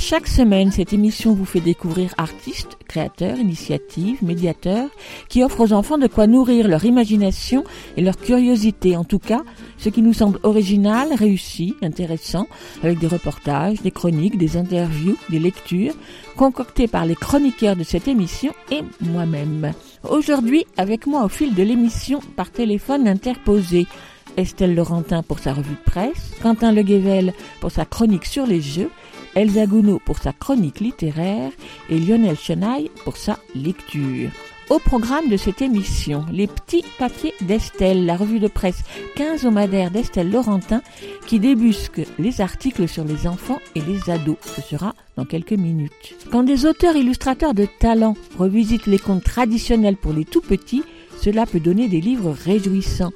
Chaque semaine, cette émission vous fait découvrir artistes, créateurs, initiatives, médiateurs, qui offrent aux enfants de quoi nourrir leur imagination et leur curiosité. En tout cas, ce qui nous semble original, réussi, intéressant, avec des reportages, des chroniques, des interviews, des lectures, concoctées par les chroniqueurs de cette émission et moi-même. Aujourd'hui, avec moi au fil de l'émission, par téléphone interposé, Estelle Laurentin pour sa revue de presse, Quentin Leguével pour sa chronique sur les jeux, Elsa Gounod pour sa chronique littéraire et Lionel Chenaille pour sa lecture. Au programme de cette émission, les petits papiers d'Estelle, la revue de presse quinzomadaire d'Estelle Laurentin qui débusque les articles sur les enfants et les ados. Ce sera dans quelques minutes. Quand des auteurs illustrateurs de talent revisitent les contes traditionnels pour les tout petits, cela peut donner des livres réjouissants.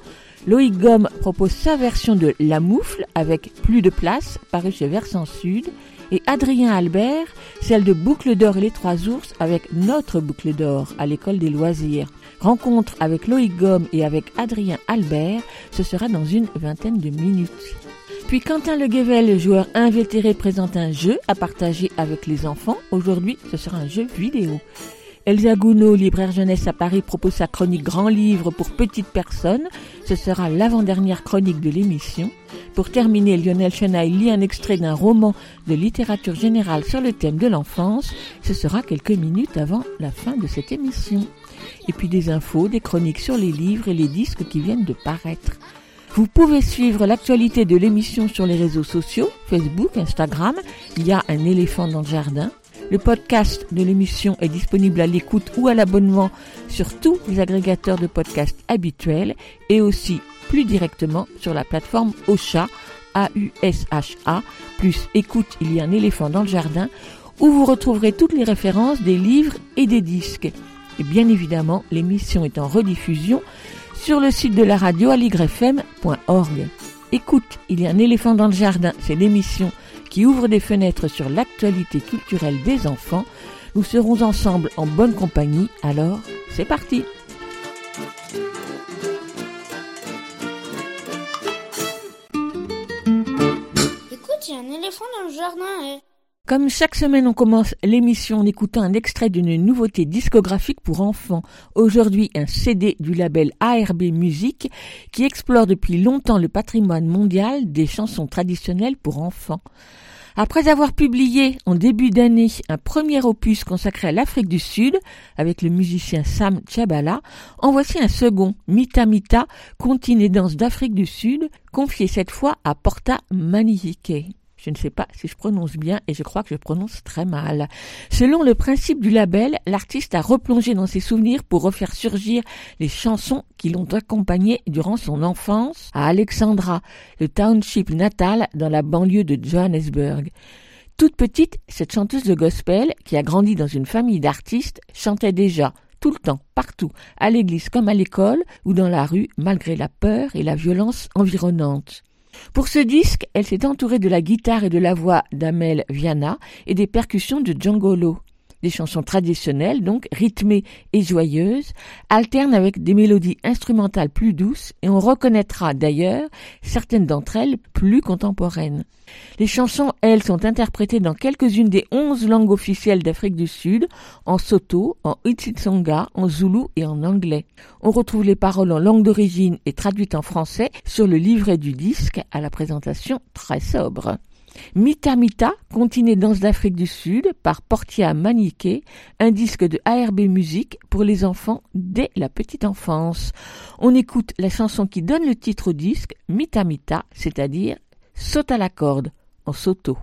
Loïc Gomme propose sa version de La Moufle avec Plus de place, paru chez Versant Sud, et Adrien Albert, celle de Boucle d'Or et les Trois Ours avec notre Boucle d'Or à l'école des loisirs. Rencontre avec Loïc Gomme et avec Adrien Albert, ce sera dans une vingtaine de minutes. Puis Quentin Leguével, le joueur invétéré, présente un jeu à partager avec les enfants. Aujourd'hui, ce sera un jeu vidéo. Elsa Gounod, libraire jeunesse à Paris, propose sa chronique Grand Livre pour petites personnes. Ce sera l'avant-dernière chronique de l'émission. Pour terminer, Lionel Chenaille lit un extrait d'un roman de littérature générale sur le thème de l'enfance. Ce sera quelques minutes avant la fin de cette émission. Et puis des infos, des chroniques sur les livres et les disques qui viennent de paraître. Vous pouvez suivre l'actualité de l'émission sur les réseaux sociaux, Facebook, Instagram. Il y a un éléphant dans le jardin. Le podcast de l'émission est disponible à l'écoute ou à l'abonnement sur tous les agrégateurs de podcasts habituels et aussi plus directement sur la plateforme Ocha, A-U-S-H-A, plus écoute, il y a un éléphant dans le jardin, où vous retrouverez toutes les références des livres et des disques. Et bien évidemment, l'émission est en rediffusion sur le site de la radio aligrefm.org. Écoute, il y a un éléphant dans le jardin, c'est l'émission qui ouvre des fenêtres sur l'actualité culturelle des enfants. Nous serons ensemble en bonne compagnie, alors c'est parti Écoute, il y a un éléphant dans le jardin. eh. Comme chaque semaine, on commence l'émission en écoutant un extrait d'une nouveauté discographique pour enfants. Aujourd'hui, un CD du label ARB Musique qui explore depuis longtemps le patrimoine mondial des chansons traditionnelles pour enfants. Après avoir publié en début d'année un premier opus consacré à l'Afrique du Sud avec le musicien Sam Tchabala, en voici un second, Mita Mita, conte et danse d'Afrique du Sud, confié cette fois à Porta Maniike. Je ne sais pas si je prononce bien et je crois que je prononce très mal. Selon le principe du label, l'artiste a replongé dans ses souvenirs pour refaire surgir les chansons qui l'ont accompagné durant son enfance à Alexandra, le township natal dans la banlieue de Johannesburg. Toute petite, cette chanteuse de gospel, qui a grandi dans une famille d'artistes, chantait déjà, tout le temps, partout, à l'église comme à l'école ou dans la rue, malgré la peur et la violence environnante. Pour ce disque, elle s'est entourée de la guitare et de la voix d'Amel Viana et des percussions de Djangolo. Des chansons traditionnelles, donc rythmées et joyeuses, alternent avec des mélodies instrumentales plus douces et on reconnaîtra d'ailleurs certaines d'entre elles plus contemporaines. Les chansons, elles, sont interprétées dans quelques-unes des onze langues officielles d'Afrique du Sud, en Soto, en Itsitsonga, en Zoulou et en anglais. On retrouve les paroles en langue d'origine et traduites en français sur le livret du disque à la présentation très sobre. Mita Mita, continue danse d'Afrique du Sud par Portia Maniké, un disque de ARB Musique pour les enfants dès la petite enfance. On écoute la chanson qui donne le titre au disque, Mita Mita, c'est-à-dire Saute à la corde en soto.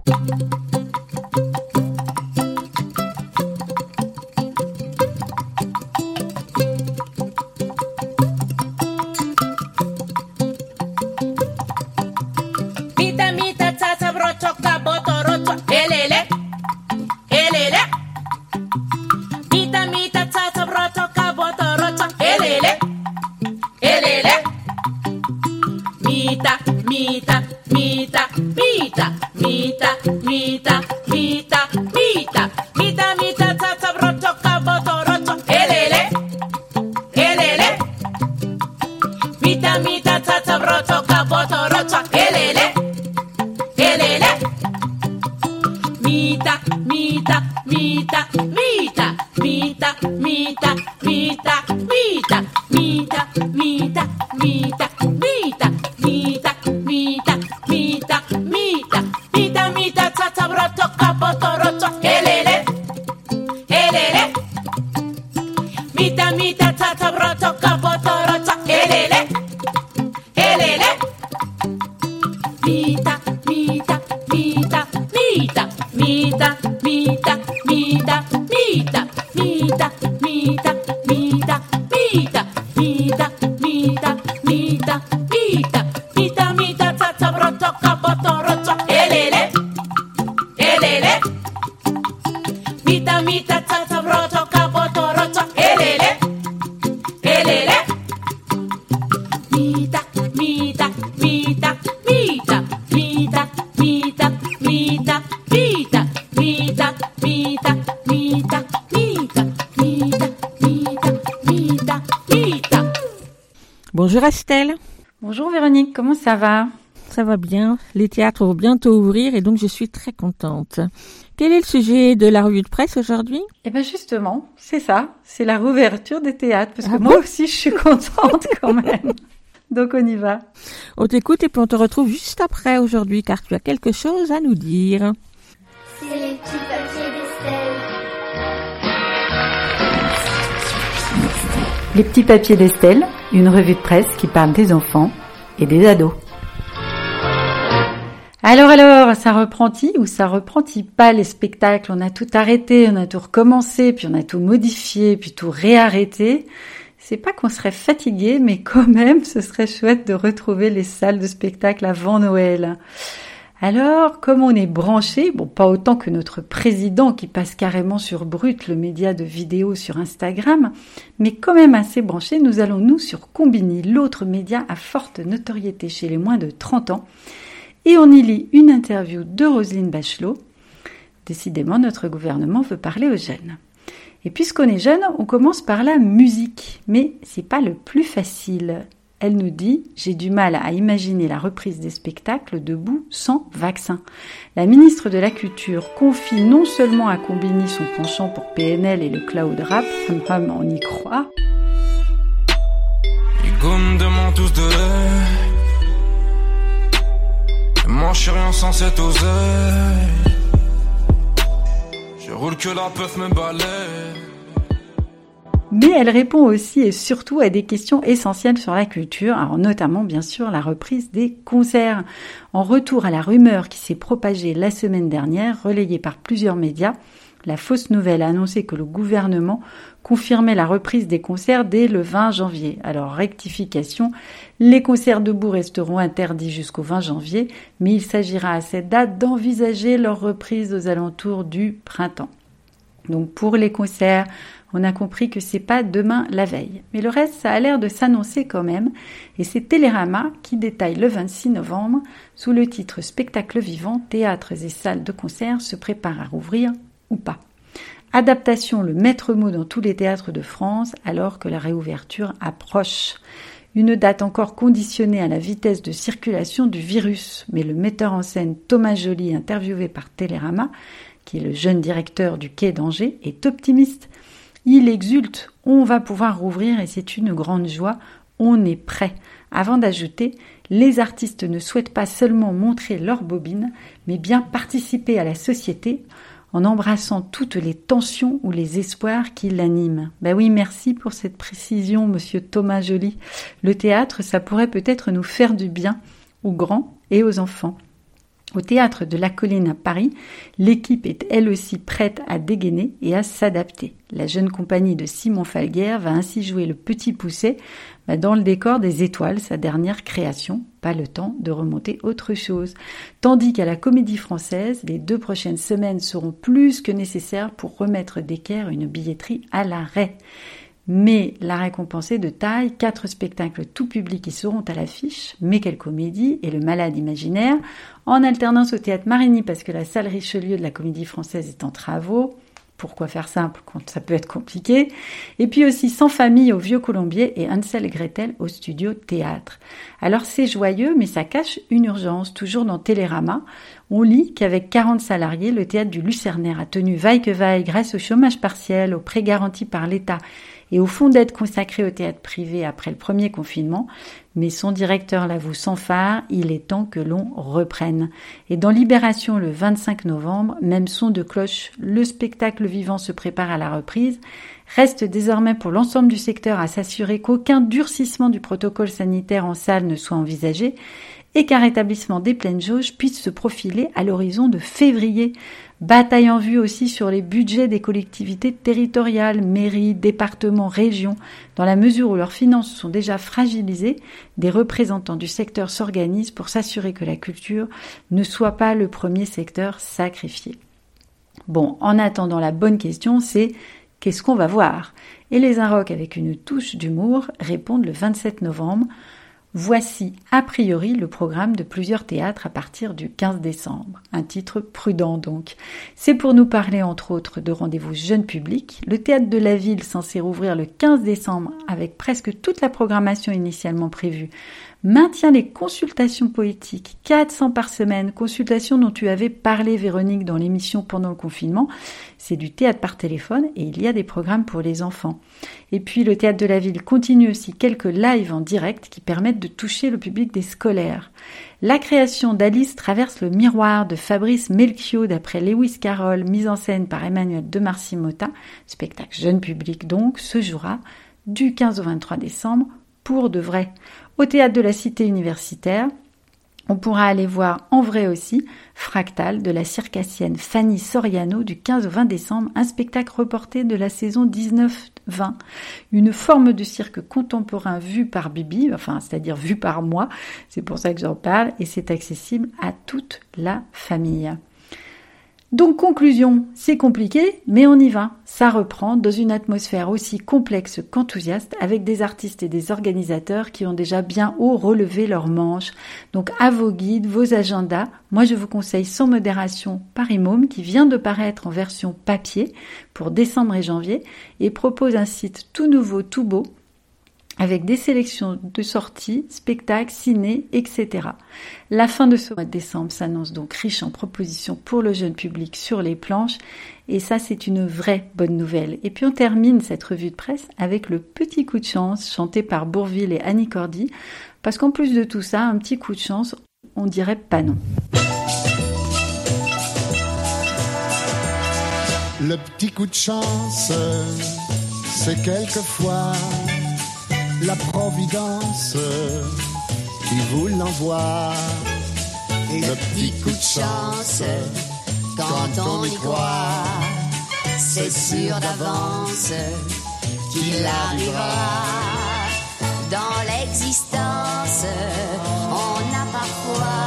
Ça va? Ça va bien. Les théâtres vont bientôt ouvrir et donc je suis très contente. Quel est le sujet de la revue de presse aujourd'hui? Eh bien justement, c'est ça, c'est la réouverture des théâtres, parce que Ah moi aussi je suis contente quand même. Donc on y va. On t'écoute et puis on te retrouve juste après aujourd'hui car tu as quelque chose à nous dire. C'est les petits papiers d'Estelle. Les petits papiers d'Estelle, une revue de presse qui parle des enfants et des ados. Alors alors, ça reprend-il ou ça reprend-il pas les spectacles? On a tout arrêté, on a tout recommencé, puis on a tout modifié, puis tout réarrêté. C'est pas qu'on serait fatigué, mais quand même, ce serait chouette de retrouver les salles de spectacle avant Noël. Alors, comme on est branché, bon, pas autant que notre président qui passe carrément sur Brut, le média de vidéo sur Instagram, mais quand même assez branché, nous allons nous sur Combini, l'autre média à forte notoriété chez les moins de 30 ans, et on y lit une interview de Roselyne Bachelot. Décidément, notre gouvernement veut parler aux jeunes. Et puisqu'on est jeune, on commence par la musique, mais c'est pas le plus facile. Elle nous dit J'ai du mal à imaginer la reprise des spectacles debout sans vaccin. La ministre de la Culture confie non seulement à Combini son penchant pour PNL et le cloud rap, hum hum, on y croit, je roule que la me. Mais elle répond aussi et surtout à des questions essentielles sur la culture, notamment bien sûr la reprise des concerts. En retour à la rumeur qui s'est propagée la semaine dernière, relayée par plusieurs médias, la fausse nouvelle a annoncé que le gouvernement confirmait la reprise des concerts dès le 20 janvier. Alors rectification, les concerts debout resteront interdits jusqu'au 20 janvier, mais il s'agira à cette date d'envisager leur reprise aux alentours du printemps. Donc pour les concerts, on a compris que c'est pas demain la veille. Mais le reste, ça a l'air de s'annoncer quand même. Et c'est Télérama qui détaille le 26 novembre, sous le titre Spectacle vivant, théâtres et salles de concert se préparent à rouvrir ou pas. Adaptation, le maître mot dans tous les théâtres de France, alors que la réouverture approche. Une date encore conditionnée à la vitesse de circulation du virus. Mais le metteur en scène Thomas Joly, interviewé par Télérama, qui est le jeune directeur du Quai d'Angers, est optimiste. Il exulte, on va pouvoir rouvrir et c'est une grande joie, on est prêt. Avant d'ajouter, les artistes ne souhaitent pas seulement montrer leur bobine, mais bien participer à la société en embrassant toutes les tensions ou les espoirs qui l'animent. Ben oui, merci pour cette précision, monsieur Thomas Joly. Le théâtre, ça pourrait peut-être nous faire du bien aux grands et aux enfants. Au théâtre de la Colline à Paris, l'équipe est elle aussi prête à dégainer et à s'adapter. La jeune compagnie de Simon Falguer va ainsi jouer le petit pousset bah, dans le décor des étoiles, sa dernière création. Pas le temps de remonter autre chose. Tandis qu'à la Comédie Française, les deux prochaines semaines seront plus que nécessaires pour remettre d'équerre une billetterie à l'arrêt. Mais la récompense est de taille. Quatre spectacles tout public qui seront à l'affiche, mais quelle comédie et le malade imaginaire, en alternance au théâtre Marigny parce que la salle Richelieu de la comédie française est en travaux. Pourquoi faire simple quand ça peut être compliqué? Et puis aussi Sans famille au Vieux Colombier et Hansel et Gretel au studio théâtre. Alors c'est joyeux, mais ça cache une urgence. Toujours dans Télérama, on lit qu'avec 40 salariés, le théâtre du Lucernaire a tenu vaille que vaille grâce au chômage partiel, aux prêts garantis par l'État et au fonds d'aide consacré au théâtre privé après le premier confinement, mais son directeur l'avoue sans phare, il est temps que l'on reprenne. Et dans Libération le 25 novembre, même son de cloche, le spectacle vivant se prépare à la reprise, reste désormais pour l'ensemble du secteur à s'assurer qu'aucun durcissement du protocole sanitaire en salle ne soit envisagé et qu'un rétablissement des pleines jauges puisse se profiler à l'horizon de février. Bataille en vue aussi sur les budgets des collectivités territoriales, mairies, départements, régions. Dans la mesure où leurs finances sont déjà fragilisées, des représentants du secteur s'organisent pour s'assurer que la culture ne soit pas le premier secteur sacrifié. Bon, en attendant, la bonne question, c'est qu'est-ce qu'on va voir? Et les Inrocks, avec une touche d'humour, répondent le 27 novembre. Voici a priori le programme de plusieurs théâtres à partir du 15 décembre. Un titre prudent donc. C'est pour nous parler entre autres de rendez-vous jeune public. Le théâtre de la ville censé rouvrir le 15 décembre avec presque toute la programmation initialement prévue maintient les consultations poétiques, 400 par semaine, consultations dont tu avais parlé Véronique dans l'émission pendant le confinement. C'est du théâtre par téléphone et il y a des programmes pour les enfants. Et puis le théâtre de la ville continue aussi quelques lives en direct qui permettent de toucher le public des scolaires. La création d'Alice traverse le miroir de Fabrice Melchior d'après Lewis Carroll, mise en scène par Emmanuel de Mota, spectacle jeune public donc, se jouera du 15 au 23 décembre pour de vrai. Au théâtre de la Cité universitaire, on pourra aller voir en vrai aussi Fractal de la circassienne Fanny Soriano du 15 au 20 décembre, un spectacle reporté de la saison 19-20. Une forme de cirque contemporain vu par Bibi, enfin c'est-à-dire vu par moi, c'est pour ça que j'en parle, et c'est accessible à toute la famille. Donc conclusion, c'est compliqué, mais on y va. Ça reprend dans une atmosphère aussi complexe qu'enthousiaste avec des artistes et des organisateurs qui ont déjà bien haut relevé leurs manches. Donc à vos guides, vos agendas, moi je vous conseille sans modération Paris Môme qui vient de paraître en version papier pour décembre et janvier et propose un site tout nouveau, tout beau avec des sélections de sorties, spectacles, ciné, etc. La fin de ce mois de décembre s'annonce donc riche en propositions pour le jeune public sur les planches, et ça c'est une vraie bonne nouvelle. Et puis on termine cette revue de presse avec le petit coup de chance chanté par Bourville et Annie Cordy, parce qu'en plus de tout ça, un petit coup de chance, on dirait pas non. Le petit coup de chance, c'est quelquefois la Providence qui vous l'envoie. Et le petit coup de chance, quand on y croit, c'est sûr d'avance qu'il arrivera. Dans l'existence, on a parfois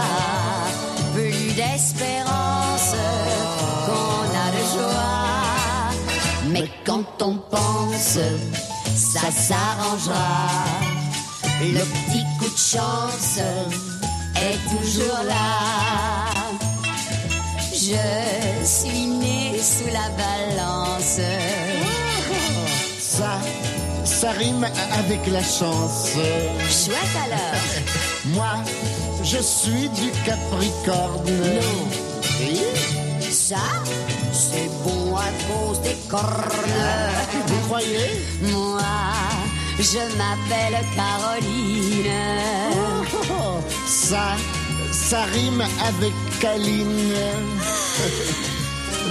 plus d'espérance qu'on a de joie. Mais quand on pense ça s'arrangera. Le petit coup de chance est toujours là. Je suis né sous la balance. Ça, ça rime avec la chance. Chouette alors. Moi, je suis du Capricorne. Non. Ça, c'est bon à cause des cornes. Vous croyez? Moi, je m'appelle Caroline. Oh, Ça, ça rime avec Caline.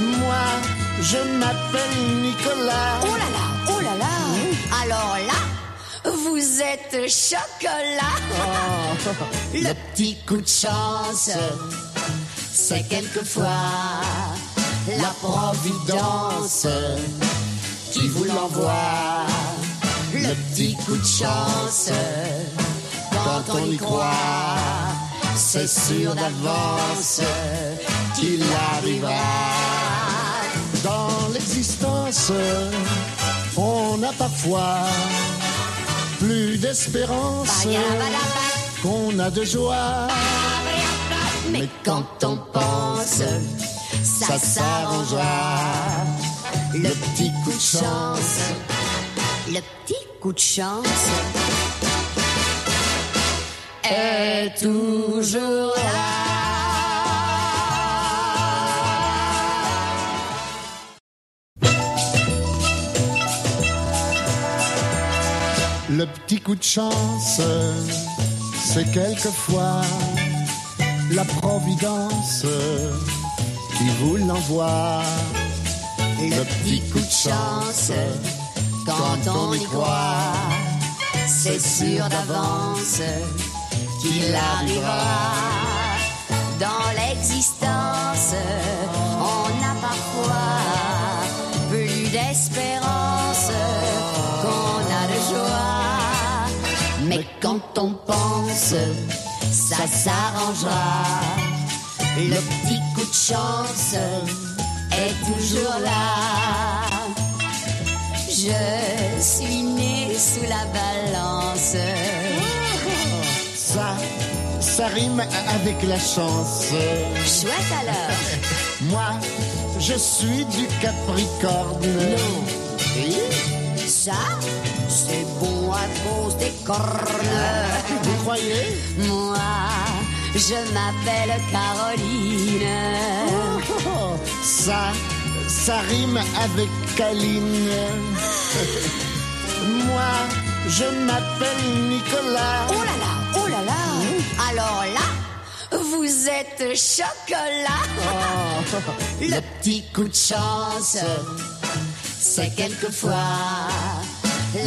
Moi, je m'appelle Nicolas. Oh là là, oh là là. Alors là, vous êtes chocolat. Le petit coup de chance, c'est quelquefois la providence qui vous l'envoie. Le petit coup de chance, quand on y croit, c'est sûr d'avance qu'il arrivera. Dans l'existence, on a parfois plus d'espérance qu'on a de joie. Mais quand on pense, ça s'arrangera. Le petit coup de chance, le petit coup de chance est toujours là. Le petit coup de chance, c'est quelquefois la providence qui vous l'envoie. Le petit coup de chance, quand on y croit, c'est sûr d'avance qu'il arrivera. Dans l'existence, on a parfois plus d'espérance qu'on a de joie. Mais quand on pense, ça s'arrangera. Le petit chance est toujours là. Je suis né sous la balance. Ça, ça rime avec la chance. Chouette alors. Moi, je suis du Capricorne. Oui, Ça, c'est bon à cause des cornes. vous croyez? Moi, je m'appelle Caroline. Oh, Ça, ça rime avec Caline. Moi, je m'appelle Nicolas. Oh là là, oh là là. Alors là, vous êtes chocolat. Le petit coup de chance, c'est quelquefois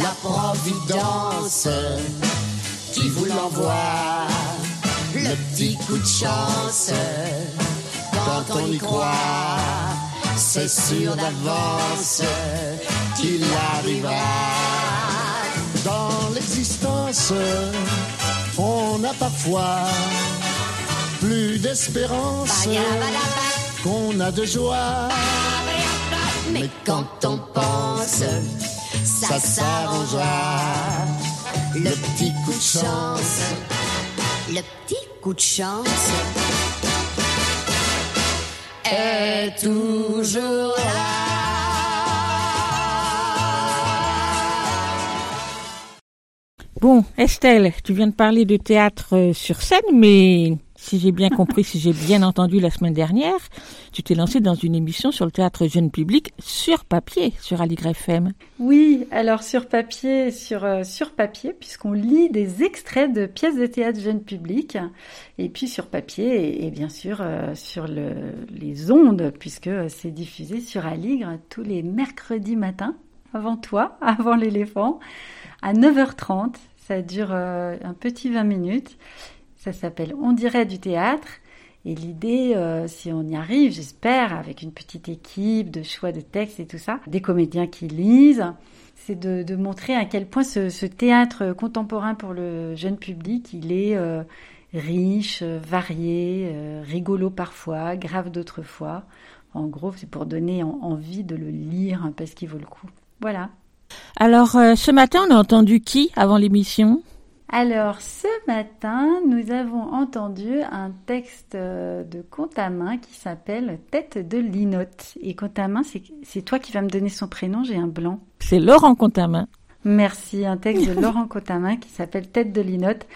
la providence qui vous l'envoie. Le petit coup de chance, quand on y croit, c'est sûr d'avance qu'il arrivera. Dans l'existence, on a parfois plus d'espérance qu'on a de joie. Mais quand on pense, ça s'arrangera. Le petit coup de chance, le petit coup de chance est toujours là. Bon, Estelle, tu viens de parler de théâtre euh, sur scène, mais si j'ai bien compris, si j'ai bien entendu la semaine dernière, tu t'es lancée dans une émission sur le théâtre jeune public sur papier, sur Aligre FM. Oui, alors sur papier, sur, euh, sur papier, puisqu'on lit des extraits de pièces de théâtre jeune public, et puis sur papier, et, bien sûr euh, sur le, les ondes, puisque c'est diffusé sur Aligre tous les mercredis matins, avant toi, avant l'éléphant, à 9h30. Ça dure euh, un petit 20 minutes. Ça s'appelle On dirait du théâtre. Et l'idée, euh, si on y arrive, j'espère, avec une petite équipe de choix de textes et tout ça, des comédiens qui lisent, c'est de, montrer à quel point ce, théâtre contemporain pour le jeune public, il est euh, riche, varié, euh, rigolo parfois, grave d'autres fois. En gros, c'est pour donner en- envie de le lire hein, parce qu'il vaut le coup. Voilà. Alors, ce matin, on a entendu qui avant l'émission? Alors, ce matin, nous avons entendu un texte euh, de Contamin qui s'appelle Tête de linotte. Et Contamin, c'est c'est toi qui vas me donner son prénom, j'ai un blanc. C'est Laurent Contamin. Merci, un texte de Laurent Contamin qui s'appelle Tête de linotte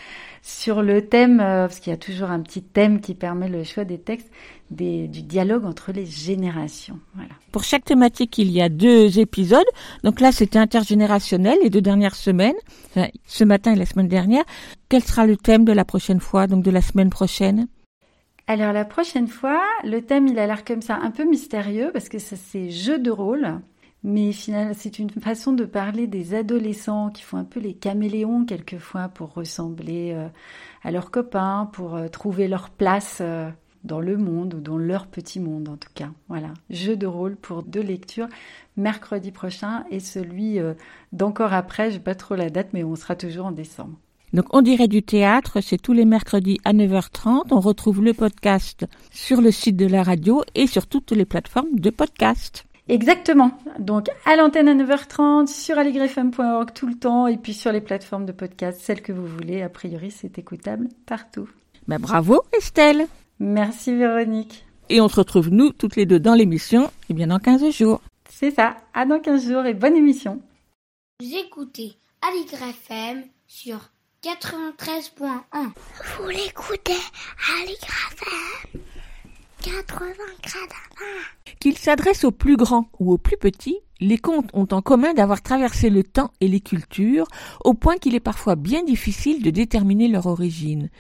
sur le thème, euh, parce qu'il y a toujours un petit thème qui permet le choix des textes, des- du dialogue entre les générations. Voilà. Pour chaque thématique, il y a deux épisodes. Donc là, c'était intergénérationnel les deux dernières semaines, enfin, ce matin et la semaine dernière. Quel sera le thème de la prochaine fois, donc de la semaine prochaine? Alors la prochaine fois, le thème il a l'air comme ça un peu mystérieux parce que ça c'est jeu de rôle, mais finalement c'est une façon de parler des adolescents qui font un peu les caméléons quelquefois pour ressembler euh, à leurs copains, pour euh, trouver leur place euh, dans le monde ou dans leur petit monde en tout cas. Voilà, jeu de rôle pour deux lectures mercredi prochain et celui d'encore après, j'ai pas trop la date mais on sera toujours en décembre. Donc on dirait du théâtre, c'est tous les mercredis à 9h30. On retrouve le podcast sur le site de la radio et sur toutes les plateformes de podcast. Exactement. Donc à l'antenne à 9h30, sur aligrefm.org tout le temps, et puis sur les plateformes de podcast, celles que vous voulez. A priori, c'est écoutable partout. Ben, bravo Estelle. Merci Véronique. Et on se retrouve nous toutes les deux dans l'émission, et bien dans 15 jours. C'est ça. À dans 15 jours et bonne émission. Vous écoutez Aligre FM sur 93.1. Vous l'écoutez Aligre FM 80 Qu'ils s'adressent aux plus grands ou aux plus petits, les contes ont en commun d'avoir traversé le temps et les cultures, au point qu'il est parfois bien difficile de déterminer leur origine,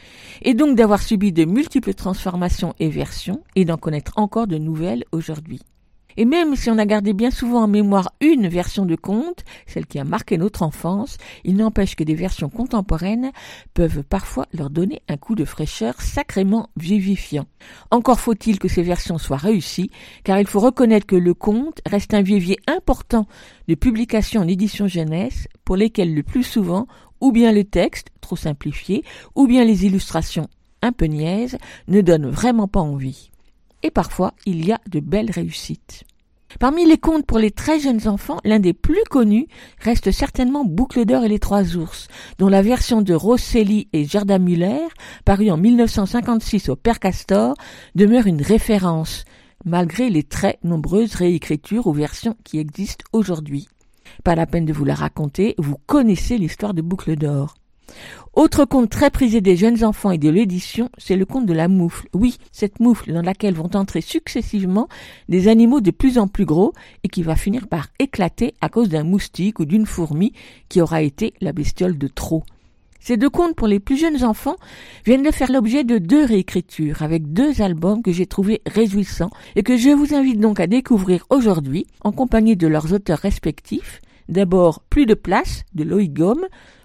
et donc d'avoir subi de multiples transformations et versions, et d'en connaître encore de nouvelles aujourd'hui. Et même si on a gardé bien souvent en mémoire une version de conte, celle qui a marqué notre enfance, il n'empêche que des versions contemporaines peuvent parfois leur donner un coup de fraîcheur sacrément vivifiant. Encore faut-il que ces versions soient réussies, car il faut reconnaître que le conte reste un vivier important de publications en édition jeunesse, pour lesquelles le plus souvent, ou bien le texte, trop simplifié, ou bien les illustrations un peu niaises, ne donnent vraiment pas envie et parfois il y a de belles réussites. Parmi les contes pour les très jeunes enfants, l'un des plus connus reste certainement Boucle d'or et les trois ours, dont la version de Rosselli et Gerda Müller, parue en 1956 au Père Castor, demeure une référence, malgré les très nombreuses réécritures ou versions qui existent aujourd'hui. Pas la peine de vous la raconter, vous connaissez l'histoire de Boucle d'or. Autre conte très prisé des jeunes enfants et de l'édition, c'est le conte de la moufle. Oui, cette moufle dans laquelle vont entrer successivement des animaux de plus en plus gros et qui va finir par éclater à cause d'un moustique ou d'une fourmi qui aura été la bestiole de trop. Ces deux contes pour les plus jeunes enfants viennent de faire l'objet de deux réécritures avec deux albums que j'ai trouvés réjouissants et que je vous invite donc à découvrir aujourd'hui en compagnie de leurs auteurs respectifs D'abord Plus de place de Loïc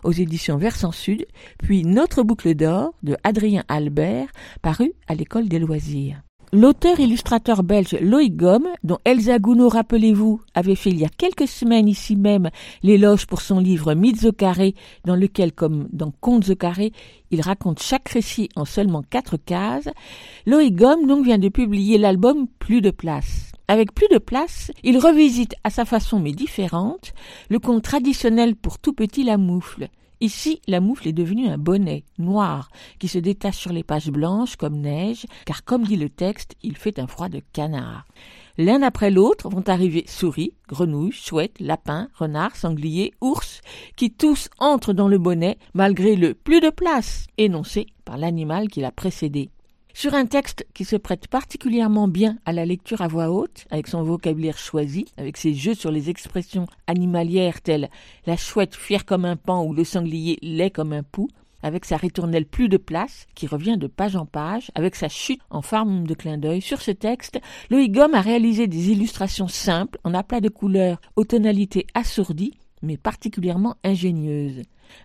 aux éditions Versant Sud, puis Notre boucle d'or de Adrien Albert, paru à l'école des loisirs. L'auteur-illustrateur belge Loïc dont Elsa Gounod, rappelez-vous, avait fait il y a quelques semaines ici même l'éloge pour son livre Mythes au carré, dans lequel, comme dans Contes au carré, il raconte chaque récit en seulement quatre cases, Loïc donc vient de publier l'album Plus de place. Avec plus de place, il revisite à sa façon mais différente le conte traditionnel pour tout petit la moufle. Ici, la moufle est devenue un bonnet noir qui se détache sur les pages blanches comme neige, car comme dit le texte, il fait un froid de canard. L'un après l'autre vont arriver souris, grenouilles, chouettes, lapins, renards, sangliers, ours, qui tous entrent dans le bonnet malgré le plus de place énoncé par l'animal qui l'a précédé. Sur un texte qui se prête particulièrement bien à la lecture à voix haute, avec son vocabulaire choisi, avec ses jeux sur les expressions animalières telles la chouette fière comme un pan ou le sanglier laid comme un pou, avec sa ritournelle plus de place, qui revient de page en page, avec sa chute en forme de clin d'œil. Sur ce texte, Loïc Gomme a réalisé des illustrations simples, en aplat de couleurs, aux tonalités assourdies, mais particulièrement ingénieuses.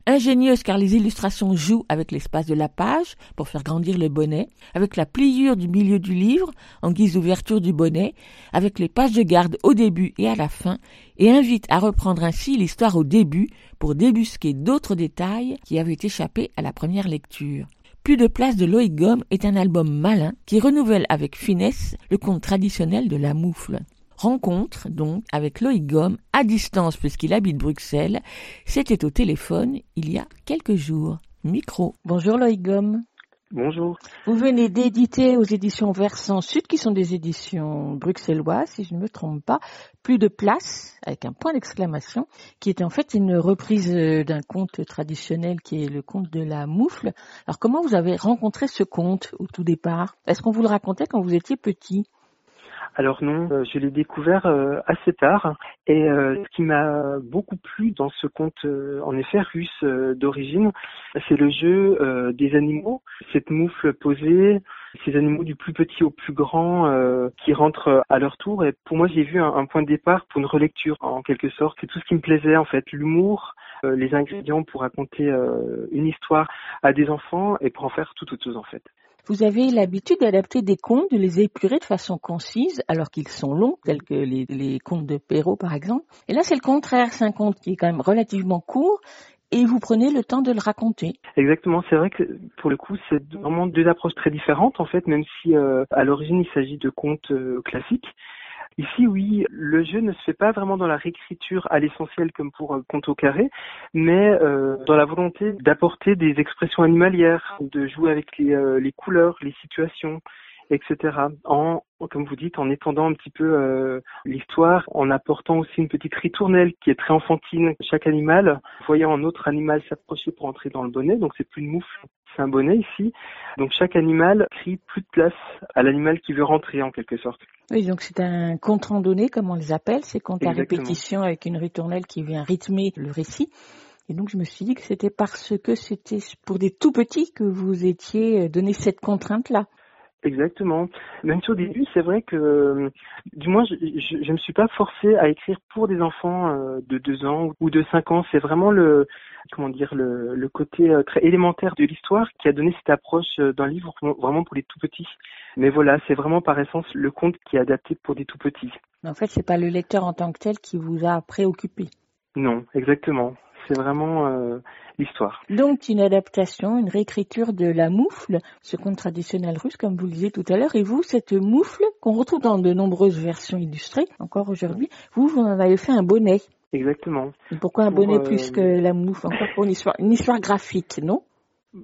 Ingénieuse car les illustrations jouent avec l'espace de la page pour faire grandir le bonnet, avec la pliure du milieu du livre en guise d'ouverture du bonnet, avec les pages de garde au début et à la fin, et invite à reprendre ainsi l'histoire au début pour débusquer d'autres détails qui avaient échappé à la première lecture. Plus de place de Loïc Gomme est un album malin qui renouvelle avec finesse le conte traditionnel de la moufle. Rencontre donc avec Loïc Gomme à distance puisqu'il habite Bruxelles. C'était au téléphone il y a quelques jours. Micro. Bonjour Loïc Gomme. Bonjour. Vous venez d'éditer aux éditions Versant Sud, qui sont des éditions bruxelloises, si je ne me trompe pas, plus de place, avec un point d'exclamation, qui est en fait une reprise d'un conte traditionnel qui est le conte de la moufle. Alors comment vous avez rencontré ce conte au tout départ? Est-ce qu'on vous le racontait quand vous étiez petit? Alors non, euh, je l'ai découvert euh, assez tard. Et euh, ce qui m'a beaucoup plu dans ce conte en effet russe d'origine, c'est le jeu des animaux, cette moufle posée, ces animaux du plus petit au plus grand qui rentrent à leur tour. Et pour moi j'ai vu un, point de départ pour une relecture en quelque sorte, c'est tout ce qui me plaisait en fait, l'humour, les ingrédients pour raconter une histoire à des enfants et pour en faire tout autre chose en fait. Vous avez l'habitude d'adapter des contes, de les épurer de façon concise, alors qu'ils sont longs, tels que les, contes de Perrault par exemple. Et là, c'est le contraire, c'est un conte qui est quand même relativement court, et vous prenez le temps de le raconter. Exactement, c'est vrai que pour le coup, c'est vraiment deux approches très différentes en fait, même si euh, à l'origine il s'agit de contes euh, classiques. Ici, oui, le jeu ne se fait pas vraiment dans la réécriture à l'essentiel comme pour euh, Conte au carré, mais euh, dans la volonté d'apporter des expressions animalières, de jouer avec les, euh, les couleurs, les situations, etc. En, comme vous dites, en étendant un petit peu euh, l'histoire, en apportant aussi une petite ritournelle qui est très enfantine. Chaque animal, voyant un autre animal s'approcher pour entrer dans le bonnet, donc c'est plus une moufle, c'est un bonnet ici. Donc chaque animal crie plus de place à l'animal qui veut rentrer en quelque sorte. Oui, donc c'est un compte randonné, comme on les appelle, c'est compte à Exactement. répétition avec une ritournelle qui vient rythmer le récit. Et donc je me suis dit que c'était parce que c'était pour des tout petits que vous étiez donné cette contrainte-là. Exactement. Même si au début, c'est vrai que, euh, du moins, je, je, je me suis pas forcé à écrire pour des enfants euh, de deux ans ou de cinq ans. C'est vraiment le, comment dire, le, le côté euh, très élémentaire de l'histoire qui a donné cette approche d'un livre vraiment pour les tout petits. Mais voilà, c'est vraiment par essence le conte qui est adapté pour des tout petits. Mais en fait, c'est pas le lecteur en tant que tel qui vous a préoccupé. Non, exactement. C'est vraiment euh, l'histoire. Donc une adaptation, une réécriture de la moufle, ce conte traditionnel russe, comme vous le disiez tout à l'heure. Et vous, cette moufle qu'on retrouve dans de nombreuses versions illustrées, encore aujourd'hui, vous, vous en avez fait un bonnet. Exactement. Et pourquoi un Pour, bonnet euh, plus que la moufle? Encore pour une histoire, une histoire graphique, non?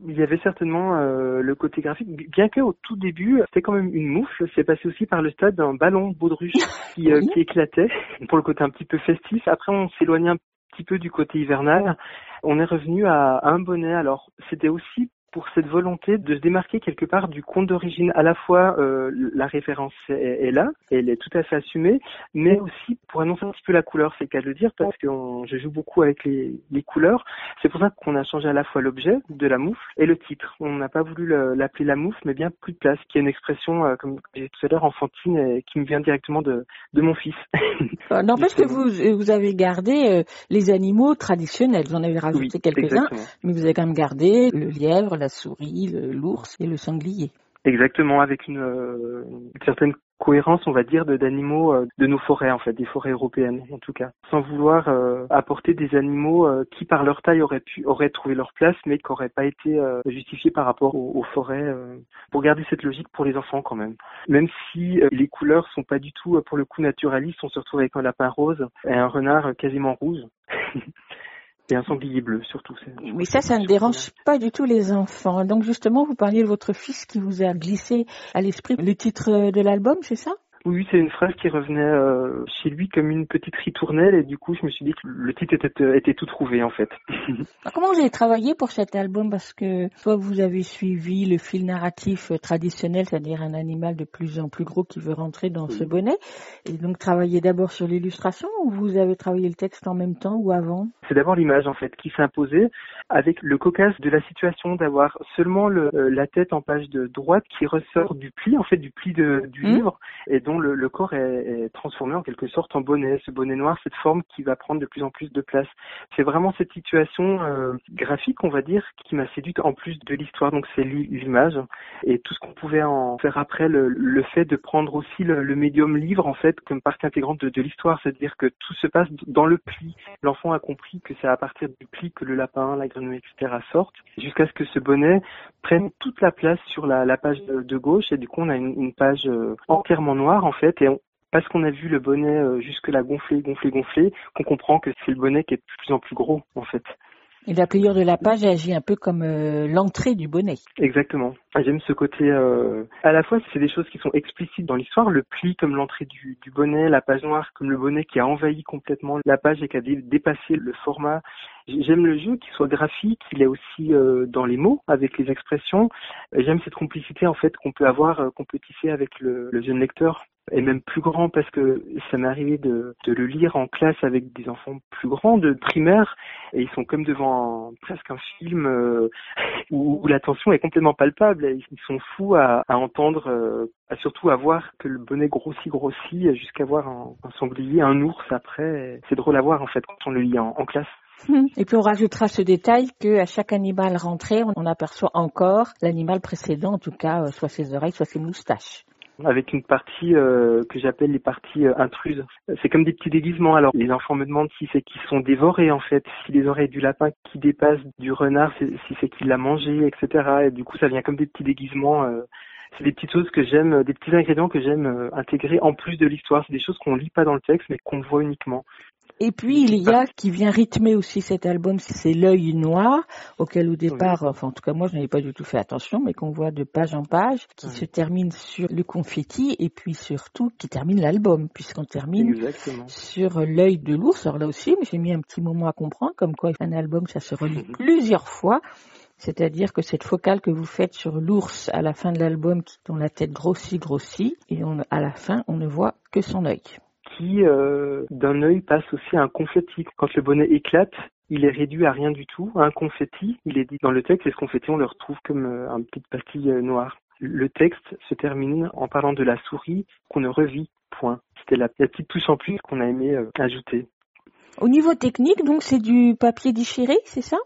Il y avait certainement euh, le côté graphique, bien que au tout début, c'était quand même une moufle. C'est passé aussi par le stade d'un ballon baudruche euh, qui éclatait, pour le côté un petit peu festif. Après, on s'éloignait un petit peu du côté hivernal. On est revenu à, à un bonnet. Alors, c'était aussi pour cette volonté de se démarquer quelque part du conte d'origine. À la fois, euh, la référence est, est là, elle est tout à fait assumée, mais aussi pour annoncer un petit peu la couleur, c'est le cas de le dire, parce que on- je joue beaucoup avec les, les couleurs. C'est pour ça qu'on a changé à la fois l'objet de la moufle et le titre. On n'a pas voulu le- l'appeler la moufle, mais bien plus de place, qui est une expression, euh, comme j'ai tout à l'heure, enfantine, et qui me vient directement de, de mon fils. Euh, N'empêche que vous, vous avez gardé euh, les animaux traditionnels. Vous en avez rajouté Oui, quelques-uns, mais vous avez quand même gardé le lièvre, la souris, le- l'ours et le sanglier. Exactement, avec une, euh, certaine cohérence, on va dire, d'animaux euh, de nos forêts, en fait, des forêts européennes, en tout cas, sans vouloir euh, apporter des animaux qui, par leur taille, auraient pu auraient trouvé leur place, mais qui n'auraient pas été justifiés par rapport aux, forêts, pour garder cette logique pour les enfants quand même. Même si les couleurs sont pas du tout, pour le coup, naturalistes, on se retrouve avec un lapin rose et un renard quasiment rouge. Et un sanglier bleu, surtout. Mais ça, ça ne dérange pas du tout les enfants. Donc justement, vous parliez de votre fils qui vous a glissé à l'esprit le titre de l'album, c'est ça? Oui, c'est une phrase qui revenait euh, chez lui comme une petite ritournelle et du coup je me suis dit que le titre était, euh, était tout trouvé en fait. Comment vous avez travaillé pour cet album Parce que soit vous avez suivi le fil narratif euh, traditionnel, c'est-à-dire un animal de plus en plus gros qui veut rentrer dans ce bonnet, et donc travailler d'abord sur l'illustration ou vous avez travaillé le texte en même temps ou avant? C'est d'abord l'image en fait qui imposée avec le cocasse de la situation d'avoir seulement le, la tête en page de droite qui ressort du pli en fait du pli de, du Mhm. livre et le, corps est, transformé en quelque sorte en bonnet, ce bonnet noir, cette forme qui va prendre de plus en plus de place. C'est vraiment cette situation euh, graphique on va dire qui m'a séduite en plus de l'histoire donc c'est l'i- l'image et tout ce qu'on pouvait en faire après le, fait de prendre aussi le, médium livre en fait comme partie intégrante de, l'histoire, c'est-à-dire que tout se passe dans le pli. L'enfant a compris que c'est à partir du pli que le lapin, la grenouille, etc. sortent, jusqu'à ce que ce bonnet prenne toute la place sur la, page de, gauche et du coup on a une, une page euh, entièrement noire en fait et parce qu'on a vu le bonnet euh, jusque-là gonfler, gonfler, gonfler, qu'on comprend que c'est le bonnet qui est de plus en plus gros en fait. Et la pliure de la page agit un peu comme euh, l'entrée du bonnet. Exactement. J'aime ce côté. Euh, à la fois, c'est des choses qui sont explicites dans l'histoire. Le pli comme l'entrée du, du bonnet, la page noire comme le bonnet qui a envahi complètement la page et qui a dé- dépassé le format. J'aime le jeu qui soit graphique, qu'il est aussi euh, dans les mots, avec les expressions. J'aime cette complicité en fait qu'on peut avoir, euh, qu'on peut tisser avec le, le jeune lecteur et même plus grand parce que ça m'est arrivé de, de le lire en classe avec des enfants plus grands de primaire et ils sont comme devant presque un film euh, où, où est complètement palpable. Ils sont fous à, à entendre, euh, à surtout à voir que le bonnet grossit, grossit jusqu'à voir un, un sanglier, un ours après. C'est drôle à voir en fait quand on le lit en, en classe. Et puis on rajoutera ce détail que à chaque animal rentré, on aperçoit encore l'animal précédent, en tout cas, euh, soit ses oreilles, soit ses moustaches. Avec une partie euh, que j'appelle les parties euh, intruses. C'est comme des petits déguisements. Alors les enfants me demandent si c'est qu'ils sont dévorés en fait, si les oreilles du lapin qui dépassent du renard, si c'est qu'il l'a mangé, etc. Et du coup ça vient comme des petits déguisements euh, c'est des petites choses que j'aime, des petits ingrédients que j'aime euh, intégrer en plus de l'histoire. C'est des choses qu'on lit pas dans le texte, mais qu'on voit uniquement. Et puis il y a qui vient rythmer aussi cet album, c'est l'œil noir, auquel au départ, enfin en tout cas moi je n'avais pas du tout fait attention, mais qu'on voit de page en page, qui Oui. se termine sur le confetti et puis surtout qui termine l'album, puisqu'on termine Exactement. sur l'œil de l'ours. Alors là aussi, j'ai mis un petit moment à comprendre, comme quoi un album ça se relit plusieurs fois. C'est-à-dire que cette focale que vous faites sur l'ours à la fin de l'album, dont la tête grossit, grossit, et on- à la fin, on ne voit que son œil. Qui euh, d'un œil passe aussi à un confetti. Quand le bonnet éclate, il est réduit à rien du tout, à un confetti. Il est dit dans le texte, et ce confetti, on le retrouve comme euh, un petite pastille euh, noire. Le texte se termine en parlant de la souris qu'on ne revit point. C'était la, la petite touche en plus qu'on a aimé euh, ajouter. Au niveau technique, donc c'est du papier déchiré, c'est ça?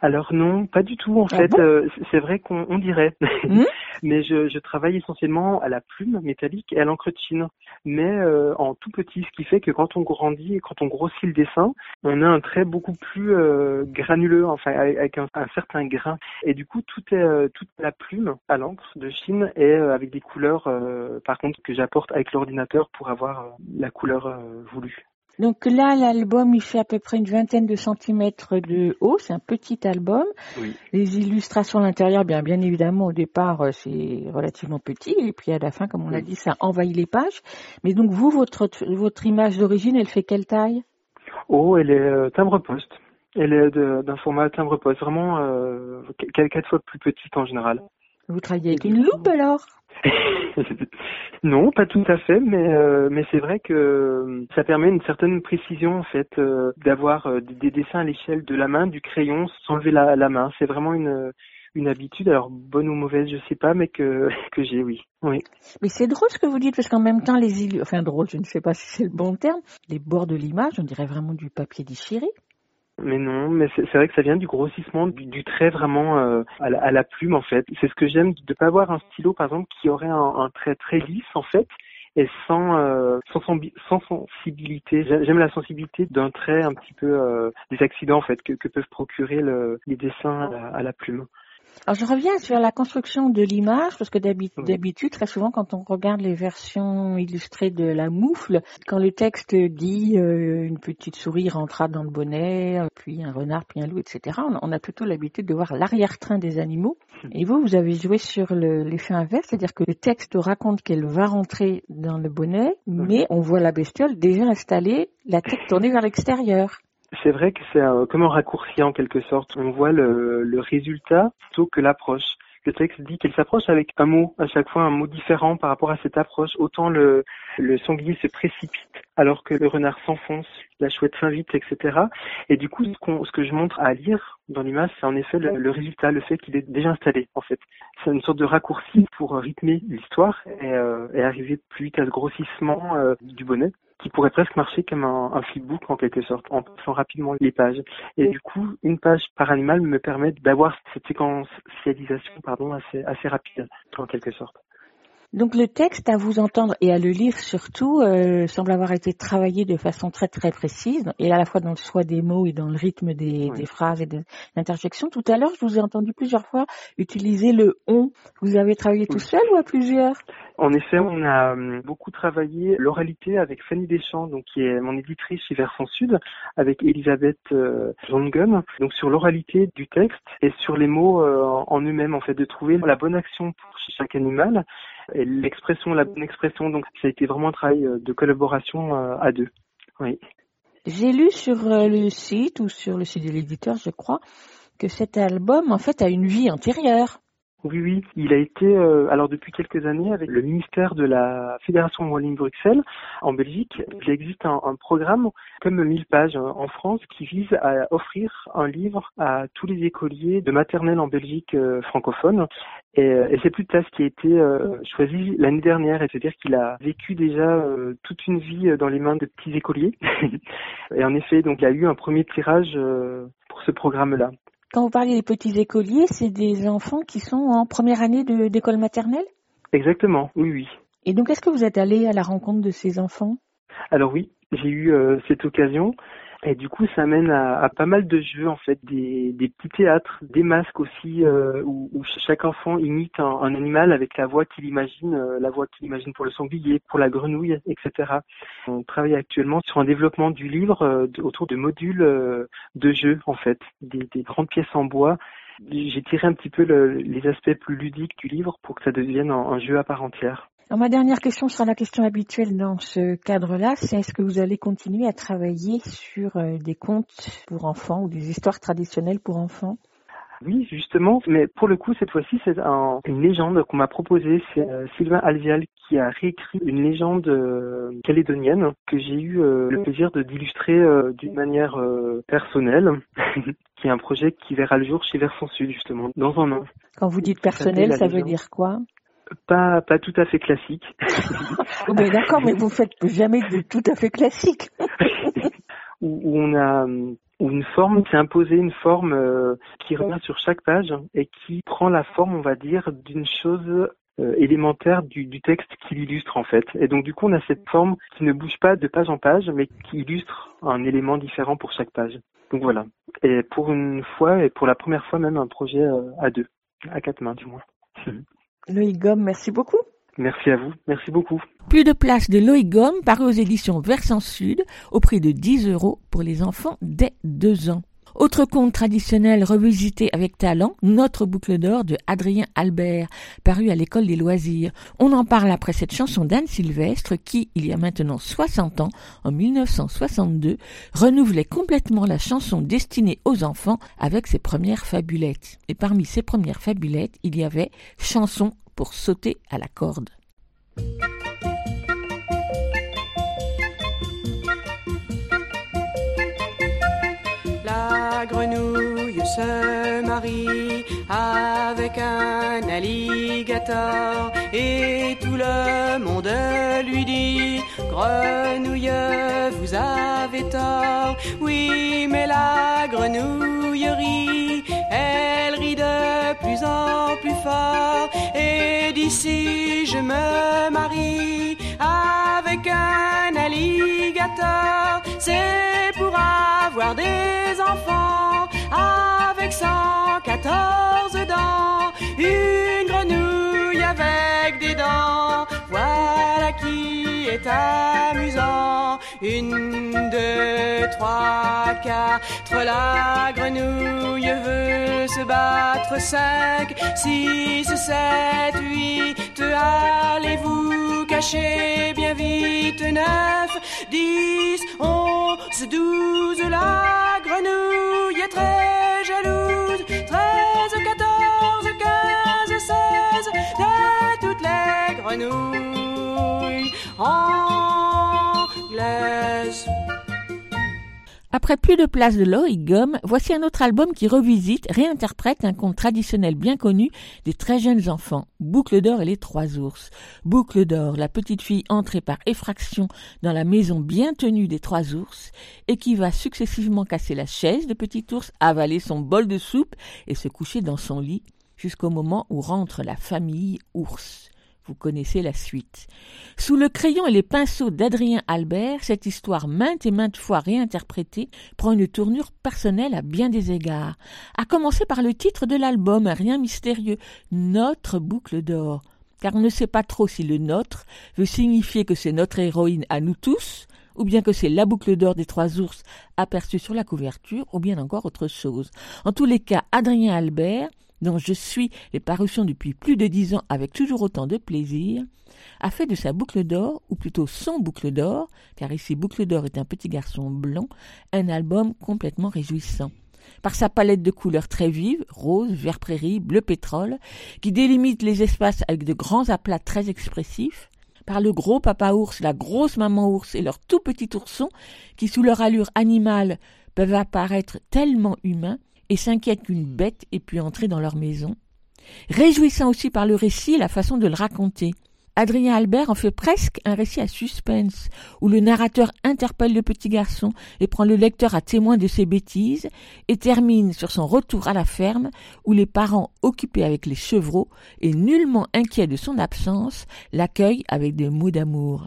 Alors non, pas du tout en Ah fait. bon Euh, c'est vrai qu'on on dirait, Hmm mais je, je travaille essentiellement à la plume métallique et à l'encre de Chine, mais euh, en tout petit, ce qui fait que quand on grandit et quand on grossit le dessin, on a un trait beaucoup plus euh, granuleux, enfin avec avec un, un certain grain. Et du coup, tout est euh, toute la plume à l'encre de Chine est euh, avec des couleurs, euh, par contre, que j'apporte avec l'ordinateur pour avoir la couleur euh, voulue. Donc là, l'album, il fait à peu près une vingtaine de centimètres de haut. C'est un petit album. Oui. Les illustrations à l'intérieur, bien, bien évidemment, au départ, euh, c'est relativement petit. Et puis à la fin, comme on l'a Oui. dit, ça envahit les pages. Mais donc vous, votre, votre image d'origine, elle fait quelle taille? Oh, elle est euh, timbre-poste. Elle est d'un format timbre-poste, vraiment euh, qu- quatre fois plus petite en général. Vous travaillez avec une loupe alors? non, pas tout à fait, mais euh, mais c'est vrai que euh, ça permet une certaine précision en fait euh, d'avoir des, des dessins à l'échelle de la main, du crayon, sans lever la, la main. C'est vraiment une une habitude, alors bonne ou mauvaise, je sais pas, mais que que j'ai, oui, oui. Mais c'est drôle ce que vous dites, parce qu'en même temps, les enfin drôle, je ne sais pas si c'est le bon terme, les bords de l'image, on dirait vraiment du papier déchiré. Mais non, mais c'est vrai que ça vient du grossissement du, du trait vraiment euh, à, la, plume en fait. C'est ce que j'aime de pas avoir un stylo par exemple qui aurait un, trait très lisse en fait et sans euh, sans, sensibilité. J'ai- J'aime la sensibilité d'un trait un petit peu euh, des accidents en fait que, que peuvent procurer le, les dessins à la plume. Alors je reviens sur la construction de l'image, parce que d'habitude, très souvent, quand on regarde les versions illustrées de la moufle, quand le texte dit euh, une petite souris rentra dans le bonnet, puis un renard, puis un loup, etc., on, a plutôt l'habitude de voir l'arrière-train des animaux. Et vous, vous avez joué sur le- l'effet inverse, c'est-à-dire que le texte raconte qu'elle va rentrer dans le bonnet, mais on voit la bestiole déjà installée, la tête tournée vers l'extérieur. C'est vrai que c'est comme un raccourci en quelque sorte. On voit le, résultat plutôt que l'approche. Le texte dit qu'elle s'approche avec un mot, à chaque fois un mot différent par rapport à cette approche. Autant le sanglier se précipite alors que le renard s'enfonce, la chouette s'invite, etc. Et du coup, ce, qu'on- ce que je montre à lire dans l'image, c'est en effet le, le résultat, le fait qu'il est déjà installé, en fait. C'est une sorte de raccourci pour rythmer l'histoire et, euh, et arriver plus vite à ce grossissement euh, du bonnet qui pourrait presque marcher comme un, un flipbook en quelque sorte, en passant rapidement les pages. Et du coup, une page par animal me permet d'avoir cette séquentialisation pardon, assez, assez rapide, en quelque sorte. Donc le texte, à vous entendre et à le lire surtout, euh, semble avoir été travaillé de façon très très précise, et à la fois dans le choix des mots et dans le rythme des, Oui. des phrases et des interjections. Tout à l'heure, je vous ai entendu plusieurs fois utiliser le on. Vous avez travaillé tout seul ou à plusieurs? En effet, on a hum, beaucoup travaillé l'oralité avec Fanny Deschamps, donc qui est mon éditrice chez Versant Sud, avec Elisabeth euh, Jongen, donc sur l'oralité du texte et sur les mots euh, en eux-mêmes, en fait, de trouver la bonne action pour chaque animal l'expression, la bonne expression. Donc, ça a été vraiment un travail euh, de collaboration euh, à deux. Oui. J'ai lu sur euh, le site ou sur le site de l'éditeur, je crois, que cet album en fait a une vie antérieure. Oui, oui. Il a été, euh, alors depuis quelques années, avec le ministère de la Fédération Wallonie-Bruxelles, en Belgique, il existe un, un programme comme 1000 pages euh, en France qui vise à offrir un livre à tous les écoliers de maternelle en Belgique euh, francophone. Et, euh, et c'est plus ce qui a été euh, choisi l'année dernière, et c'est-à-dire qu'il a vécu déjà euh, toute une vie euh, dans les mains de petits écoliers. et en effet, donc il y a eu un premier tirage pour ce programme-là. Quand vous parlez des petits écoliers, c'est des enfants qui sont en première année d'école maternelle? Exactement, oui, oui. Et donc, est-ce que vous êtes allé à la rencontre de ces enfants? Alors oui, j'ai eu euh, cette occasion. Et du coup, ça mène à, à pas mal de jeux, en fait, des, des petits théâtres, des masques aussi, euh, où, où chaque enfant imite un, un animal avec la voix qu'il imagine, euh, la voix qu'il imagine pour le sanglier, pour la grenouille, etc. On travaille actuellement sur un développement du livre euh, autour de modules euh, de jeux, en fait, des, des grandes pièces en bois. J'ai tiré un petit peu le- les aspects plus ludiques du livre pour que ça devienne un jeu à part entière. Alors, ma dernière question sera la question habituelle dans ce cadre-là, c'est est-ce que vous allez continuer à travailler sur euh, des contes pour enfants ou des histoires traditionnelles pour enfants? Oui, justement, mais pour le coup, cette fois-ci, c'est un- une légende qu'on m'a proposée. C'est euh, Sylvain Alvial qui a réécrit une légende euh, calédonienne que j'ai eu euh, le plaisir de d'illustrer d'une manière personnelle, qui est un projet qui verra le jour chez Versant Sud, justement, dans un an. Quand vous dites personnel, ça veut dire quoi? Pas, pas tout à fait classique. Oh, mais D'accord, mais vous faites jamais de tout à fait classique. où, où on a où une forme s'est imposée, une forme euh, qui revient sur chaque page et qui prend la forme, on va dire, d'une chose euh, élémentaire du, du texte qui l'illustre en fait. Et donc du coup, on a cette forme qui ne bouge pas de page en page, mais qui illustre un élément différent pour chaque page. Donc voilà. Et pour une fois, et pour la première fois même, un projet euh, à deux, à quatre mains du moins. Loïc Gomme, merci beaucoup. Merci à vous, merci beaucoup. Plus de place de Loïc Gomme, paru aux éditions Versant Sud, au prix de 10 euros pour les enfants dès 2 ans. Autre conte traditionnel revisité avec talent, Notre boucle d'or de Adrien Albert, paru à l'école des loisirs. On en parle après cette chanson d'Anne Sylvestre qui, il y a maintenant 60 ans, en 1962, renouvelait complètement la chanson destinée aux enfants avec ses premières fabulettes. Et parmi ces premières fabulettes, il y avait Chanson pour sauter à la corde. Se marie avec un alligator et tout le monde lui dit Grenouille, vous avez tort. Oui, mais la grenouille rit, elle rit de plus en plus fort et d'ici je me marie avec un alligator. C'est pour avoir des enfants avec 114 dents. Une grenouille avec des dents. Voilà qui est amusant. Une, deux, trois, quatre. La grenouille veut se battre. Cinq, six, sept, huit. Allez vous cacher bien vite? Neuf, dix, onze, douze. La grenouille est très jalouse. Treize, quatorze, quinze, seize. De toutes les grenouilles Après plus de place de Loïc Gomme, voici un autre album qui revisite, réinterprète un conte traditionnel bien connu des très jeunes enfants, Boucle d'or et les trois ours. Boucle d'or, la petite fille entrée par effraction dans la maison bien tenue des trois ours et qui va successivement casser la chaise de petit ours, avaler son bol de soupe et se coucher dans son lit jusqu'au moment où rentre la famille ours. Vous connaissez la suite. Sous le crayon et les pinceaux d'Adrien Albert, cette histoire maintes et maintes fois réinterprétée prend une tournure personnelle à bien des égards. À commencer par le titre de l'album, rien mystérieux, Notre boucle d'or. Car on ne sait pas trop si le notre veut signifier que c'est notre héroïne à nous tous, ou bien que c'est la boucle d'or des trois ours aperçue sur la couverture, ou bien encore autre chose. En tous les cas, Adrien Albert, dont je suis les parutions depuis plus de dix ans avec toujours autant de plaisir, a fait de sa boucle d'or, ou plutôt son boucle d'or, car ici boucle d'or est un petit garçon blond, un album complètement réjouissant. Par sa palette de couleurs très vives, rose, vert prairie, bleu pétrole, qui délimite les espaces avec de grands aplats très expressifs, par le gros papa ours, la grosse maman ours et leur tout petit ourson, qui sous leur allure animale peuvent apparaître tellement humains, et s'inquiètent qu'une bête ait pu entrer dans leur maison. Réjouissant aussi par le récit la façon de le raconter. Adrien Albert en fait presque un récit à suspense, où le narrateur interpelle le petit garçon et prend le lecteur à témoin de ses bêtises, et termine sur son retour à la ferme, où les parents occupés avec les chevreaux et nullement inquiets de son absence l'accueillent avec des mots d'amour.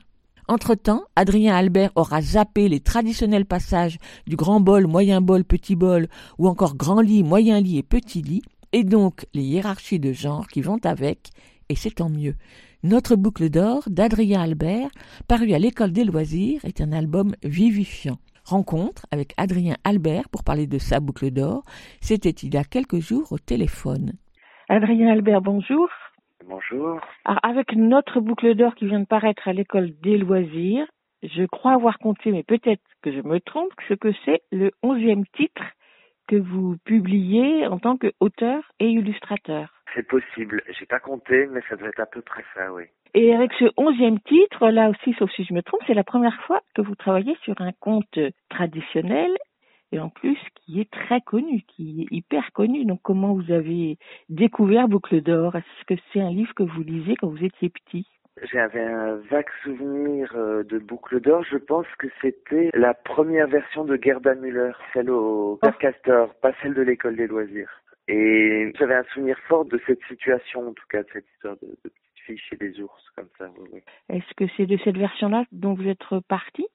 Entre-temps, Adrien Albert aura zappé les traditionnels passages du grand bol, moyen bol, petit bol, ou encore grand lit, moyen lit et petit lit, et donc les hiérarchies de genre qui vont avec, et c'est tant mieux. Notre boucle d'or d'Adrien Albert, paru à l'école des loisirs, est un album vivifiant. Rencontre avec Adrien Albert pour parler de sa boucle d'or, c'était il y a quelques jours au téléphone. Adrien Albert, bonjour. Bonjour. Alors, avec notre boucle d'or qui vient de paraître à l'école des loisirs, je crois avoir compté, mais peut-être que je me trompe, ce que c'est le onzième titre que vous publiez en tant qu'auteur et illustrateur. C'est possible. J'ai pas compté, mais ça doit être à peu près ça, oui. Et avec ce onzième titre, là aussi, sauf si je me trompe, c'est la première fois que vous travaillez sur un conte traditionnel et en plus qui est très connu, qui est hyper connu. Donc comment vous avez découvert Boucle d'Or? Est-ce que c'est un livre que vous lisez quand vous étiez petit? J'avais un vague souvenir euh, de Boucle d'Or. Je pense que c'était la première version de Gerda Müller, celle au Père Castor, pas celle de l'école des loisirs. Et j'avais un souvenir fort de cette situation, en tout cas, de cette histoire de, de petite fille chez des ours, comme ça. Oui, oui. Est-ce que c'est de cette version-là dont vous êtes parti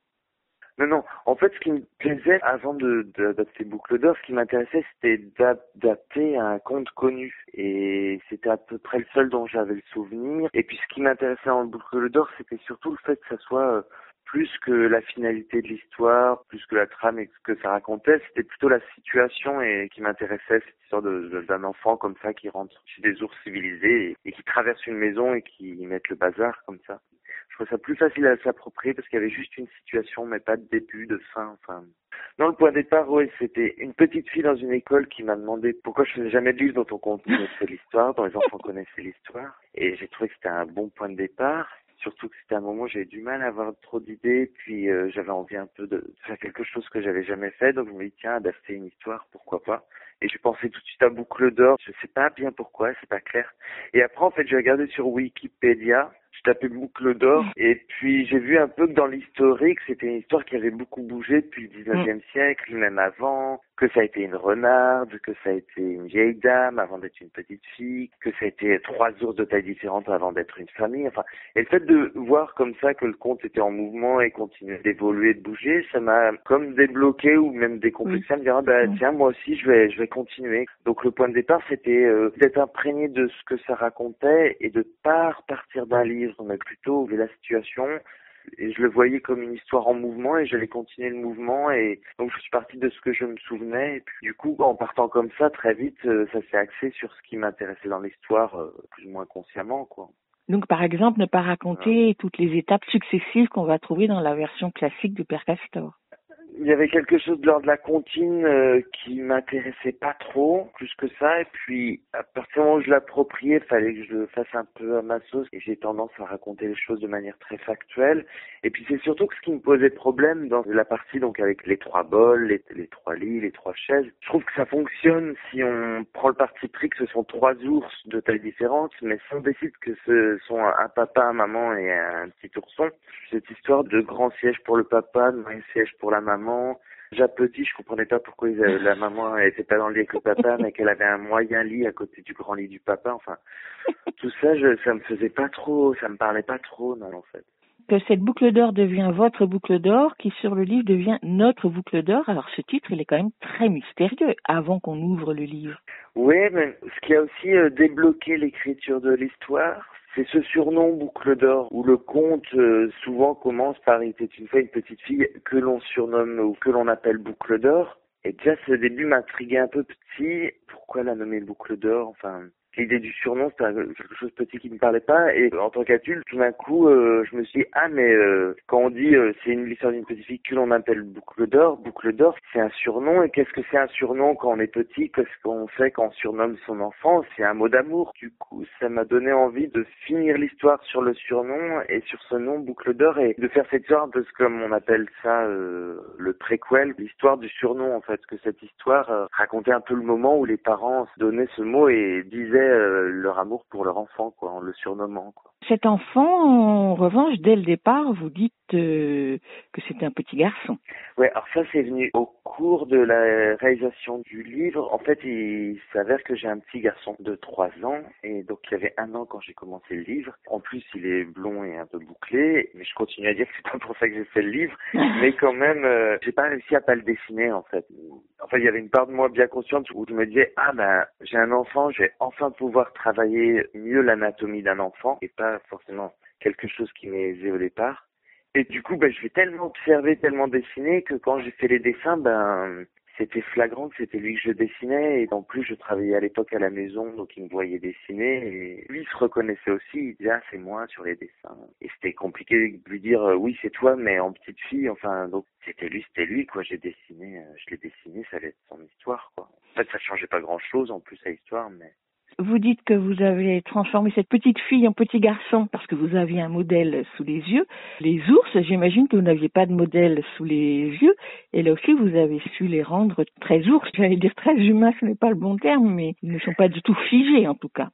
non, non. En fait, ce qui me plaisait avant de d'adapter Boucle d'Or, ce qui m'intéressait, c'était d'adapter un conte connu. Et c'était à peu près le seul dont j'avais le souvenir. Et puis, ce qui m'intéressait en Boucle d'Or, c'était surtout le fait que ça soit euh, plus que la finalité de l'histoire, plus que la trame et ce que ça racontait, c'était plutôt la situation et qui m'intéressait, cette histoire de, d'un enfant comme ça qui rentre chez des ours civilisés et, et qui traverse une maison et qui mettent le bazar comme ça je trouve ça plus facile à s'approprier parce qu'il y avait juste une situation, mais pas de début, de fin. Enfin, non, le point de départ, oui, c'était une petite fille dans une école qui m'a demandé pourquoi je faisais jamais de livre dont on connaissait l'histoire, dont les enfants connaissaient l'histoire. Et j'ai trouvé que c'était un bon point de départ. Surtout que c'était un moment où j'avais du mal à avoir trop d'idées, puis euh, j'avais envie un peu de faire quelque chose que j'avais jamais fait, donc je me dis tiens, adapter une histoire, pourquoi pas. Et je pensais tout de suite à Boucle d'Or, je sais pas bien pourquoi, c'est pas clair. Et après, en fait, j'ai regardé sur Wikipédia, je tapais boucle d'or. Et puis j'ai vu un peu que dans l'historique, c'était une histoire qui avait beaucoup bougé depuis le 19e siècle, même avant, que ça a été une renarde, que ça a été une vieille dame avant d'être une petite fille, que ça a été trois ours de taille différente avant d'être une famille. Enfin, et le fait de voir comme ça que le conte était en mouvement et continuait d'évoluer, de bouger, ça m'a comme débloqué ou même décomplexé. À me dire ah, bah tiens moi aussi je vais je vais continuer. Donc le point de départ c'était euh, d'être imprégné de ce que ça racontait et de pas repartir d'un livre mais plutôt de la situation. Et je le voyais comme une histoire en mouvement et j'allais continuer le mouvement et donc je suis parti de ce que je me souvenais. Et puis du coup en partant comme ça très vite euh, ça s'est axé sur ce qui m'intéressait dans l'histoire euh, plus ou moins consciemment quoi. Donc par exemple ne pas raconter toutes les étapes successives qu'on va trouver dans la version classique du Père Castor il y avait quelque chose de l'ordre de la comptine euh, qui m'intéressait pas trop, plus que ça. Et puis, à partir du moment où je l'appropriais, fallait que je le fasse un peu à ma sauce. Et j'ai tendance à raconter les choses de manière très factuelle. Et puis, c'est surtout que ce qui me posait problème dans la partie, donc avec les trois bols, les, les trois lits, les trois chaises, je trouve que ça fonctionne si on prend le parti pris que ce sont trois ours de taille différente, mais si on décide que ce sont un papa, un maman et un petit ourson, cette histoire de grand siège pour le papa, de moyen siège pour la maman, maman. Petit, je comprenais pas pourquoi la maman était pas dans le lit avec le papa, mais qu'elle avait un moyen lit à côté du grand lit du papa. Enfin, tout ça, je, ça me faisait pas trop, ça me parlait pas trop, non, en fait. Que cette boucle d'or devient votre boucle d'or, qui sur le livre devient notre boucle d'or. Alors ce titre, il est quand même très mystérieux avant qu'on ouvre le livre. Oui, mais ce qui a aussi euh, débloqué l'écriture de l'histoire, c'est ce surnom boucle d'or où le conte euh, souvent commence par il était une fois une petite fille que l'on surnomme ou que l'on appelle boucle d'or. Et déjà ce début m'intriguait un peu petit. Pourquoi la nommer boucle d'or? Enfin, l'idée du surnom, c'était quelque chose de petit qui me parlait pas. Et en tant qu'adulte, tout d'un coup, euh, je me suis dit, ah, mais euh, quand on dit euh, c'est une l'histoire d'une petite fille que l'on appelle boucle d'or, boucle d'or, c'est un surnom. Et qu'est-ce que c'est un surnom quand on est petit? Qu'est-ce qu'on fait quand on surnomme son enfant? C'est un mot d'amour. Du coup, ça m'a donné envie de finir l'histoire sur le surnom et sur ce nom, boucle d'or, et de faire cette sorte de ce comme on appelle ça le préquel, l'histoire du surnom, en fait, que cette histoire racontait un peu le moment où les parents donnaient ce mot et disaient euh, leur amour pour leur enfant, quoi, en le surnommant. Quoi. Cet enfant, en revanche, dès le départ, vous dites euh, que c'était un petit garçon. Ouais, alors ça c'est venu au cours de la réalisation du livre. En fait, il s'avère que j'ai un petit garçon de 3 ans et donc il y avait un an quand j'ai commencé le livre. En plus, il est blond et un peu bouclé, mais je continue à dire que c'est pas pour ça que j'ai fait le livre, mais quand même, euh, j'ai pas réussi à pas le dessiner en fait. En fait, il y avait une part de moi bien consciente où je me disais ah ben j'ai un enfant, je vais enfin pouvoir travailler mieux l'anatomie d'un enfant et pas forcément quelque chose qui m'est aisé au départ. Et du coup, ben, je vais tellement observer, tellement dessiner que quand j'ai fait les dessins, ben, c'était flagrant que c'était lui que je dessinais. Et en plus, je travaillais à l'époque à la maison, donc il me voyait dessiner. Et lui, il se reconnaissait aussi. Il disait, ah, c'est moi sur les dessins. Et c'était compliqué de lui dire, euh, oui, c'est toi, mais en petite fille. Enfin, donc, c'était lui, c'était lui, quoi. J'ai dessiné, euh, je l'ai dessiné, ça allait être son histoire, quoi. En fait, ça changeait pas grand chose, en plus, à l'histoire, mais vous dites que vous avez transformé cette petite fille en petit garçon parce que vous aviez un modèle sous les yeux. Les ours, j'imagine que vous n'aviez pas de modèle sous les yeux. Et là aussi, vous avez su les rendre très ours. J'allais dire très humains, ce n'est pas le bon terme, mais ils ne sont pas du tout figés en tout cas.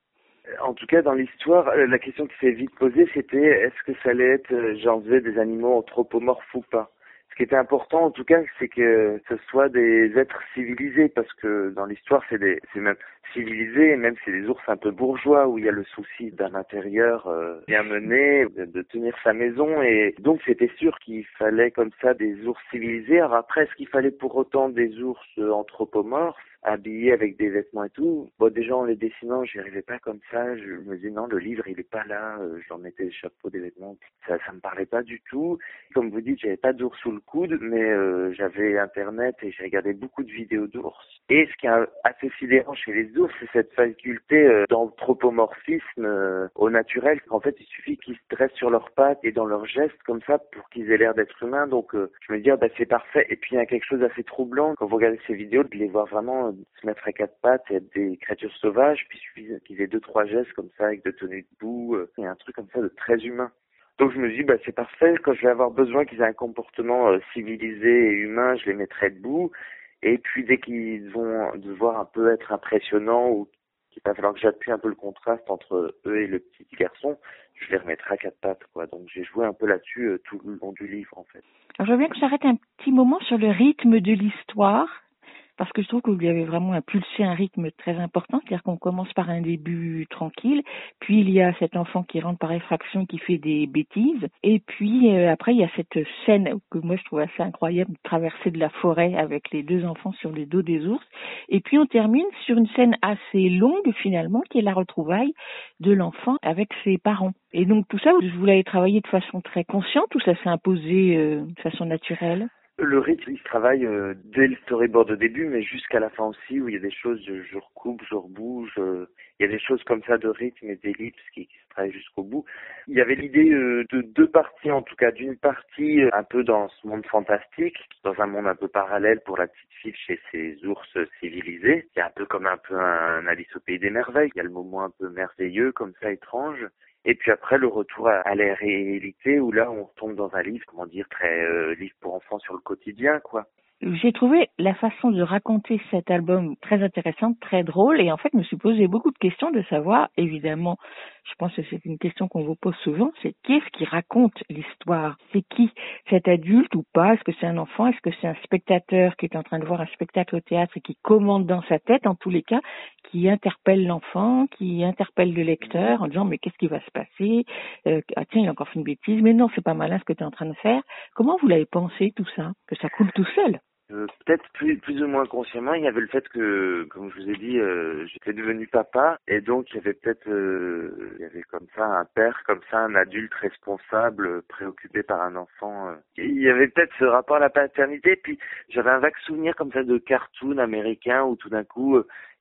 En tout cas, dans l'histoire, euh, la question qui s'est vite posée, c'était est-ce que ça allait être, euh, j'en faisais des animaux anthropomorphes ou pas? Qui était important, en tout cas, c'est que ce soit des êtres civilisés, parce que dans l'histoire, c'est des, c'est même civilisé, même c'est des ours un peu bourgeois, où il y a le souci d'un intérieur euh, bien mené, de, tenir sa maison, et donc c'était sûr qu'il fallait comme ça des ours civilisés. Alors après, est-ce qu'il fallait pour autant des ours anthropomorphes? Habillés avec des vêtements et tout. Bon, déjà en les dessinant, j'y arrivais pas comme ça. Je me disais non, le livre il est pas là. Euh, J'en mettais des chapeaux, des vêtements. Ça, ça me parlait pas du tout. Comme vous dites, j'avais pas d'ours sous le coude, mais euh, j'avais internet et j'ai regardé beaucoup de vidéos d'ours. Et ce qui est assez sidérant chez les ours, c'est cette faculté euh, d'anthropomorphisme euh, au naturel. En fait, il suffit qu'ils se dressent sur leurs pattes et dans leurs gestes comme ça pour qu'ils aient l'air d'être humains. Donc, je me dis, ah, bah, c'est parfait. Et puis, il y a quelque chose d'assez troublant quand vous regardez ces vidéos de les voir vraiment se mettre à quatre pattes et être des créatures sauvages, puis qu'ils aient deux, trois gestes comme ça, avec de tenues debout, euh, et un truc comme ça de très humain. Donc je me dis, bah, c'est parfait, quand je vais avoir besoin qu'ils aient un comportement euh, civilisé et humain, je les mettrai debout. Et puis dès qu'ils vont devoir un peu être impressionnants ou qu'il va falloir que j'appuie un peu le contraste entre eux et le petit garçon, je les remettrai à quatre pattes, quoi. Donc j'ai joué un peu là-dessus euh, tout le long du livre, en fait. Alors je veux bien que j'arrête un petit moment sur le rythme de l'histoire parce que je trouve que vous lui avez vraiment impulsé un rythme très important, c'est-à-dire qu'on commence par un début tranquille, puis il y a cet enfant qui rentre par effraction, qui fait des bêtises, et puis euh, après il y a cette scène que moi je trouve assez incroyable, traverser de la forêt avec les deux enfants sur les dos des ours, et puis on termine sur une scène assez longue finalement, qui est la retrouvaille de l'enfant avec ses parents. Et donc tout ça, vous l'avez travaillé de façon très consciente ou ça s'est imposé euh, de façon naturelle? Le rythme, il se travaille euh, dès le storyboard de début, mais jusqu'à la fin aussi, où il y a des choses, je, recoupe, je rebouge. Euh, il y a des choses comme ça de rythme et d'ellipse qui, se travaillent jusqu'au bout. Il y avait l'idée euh, de deux parties, en tout cas, d'une partie un peu dans ce monde fantastique, dans un monde un peu parallèle pour la petite fille chez ces ours civilisés. C'est un peu comme un peu un Alice au pays des merveilles. Il y a le moment un peu merveilleux, comme ça, étrange. Et puis après, le retour à, la réalité où là, on retombe dans un livre, comment dire, très euh, livre pour enfants sur le quotidien, quoi. J'ai trouvé la façon de raconter cet album très intéressante, très drôle, et en fait, me suis posé beaucoup de questions de savoir, évidemment, je pense que c'est une question qu'on vous pose souvent, c'est qui est-ce qui raconte l'histoire? C'est qui? Cet adulte ou pas? Est-ce que c'est un enfant? Est-ce que c'est un spectateur qui est en train de voir un spectacle au théâtre et qui commande dans sa tête, en tous les cas, qui interpelle l'enfant, qui interpelle le lecteur en disant mais qu'est-ce qui va se passer? Euh, Ah tiens, il a encore fait une bêtise, mais non, c'est pas malin ce que tu es en train de faire. Comment vous l'avez pensé tout ça? Que ça coule tout seul? Euh, peut-être plus, plus ou moins consciemment, il y avait le fait que, comme je vous ai dit, euh, j'étais devenu papa, et donc il y avait peut-être, euh, il y avait comme ça un père, comme ça un adulte responsable, préoccupé par un enfant. il y avait peut-être ce rapport à la paternité, puis j'avais un vague souvenir comme ça de cartoon américain où tout d'un coup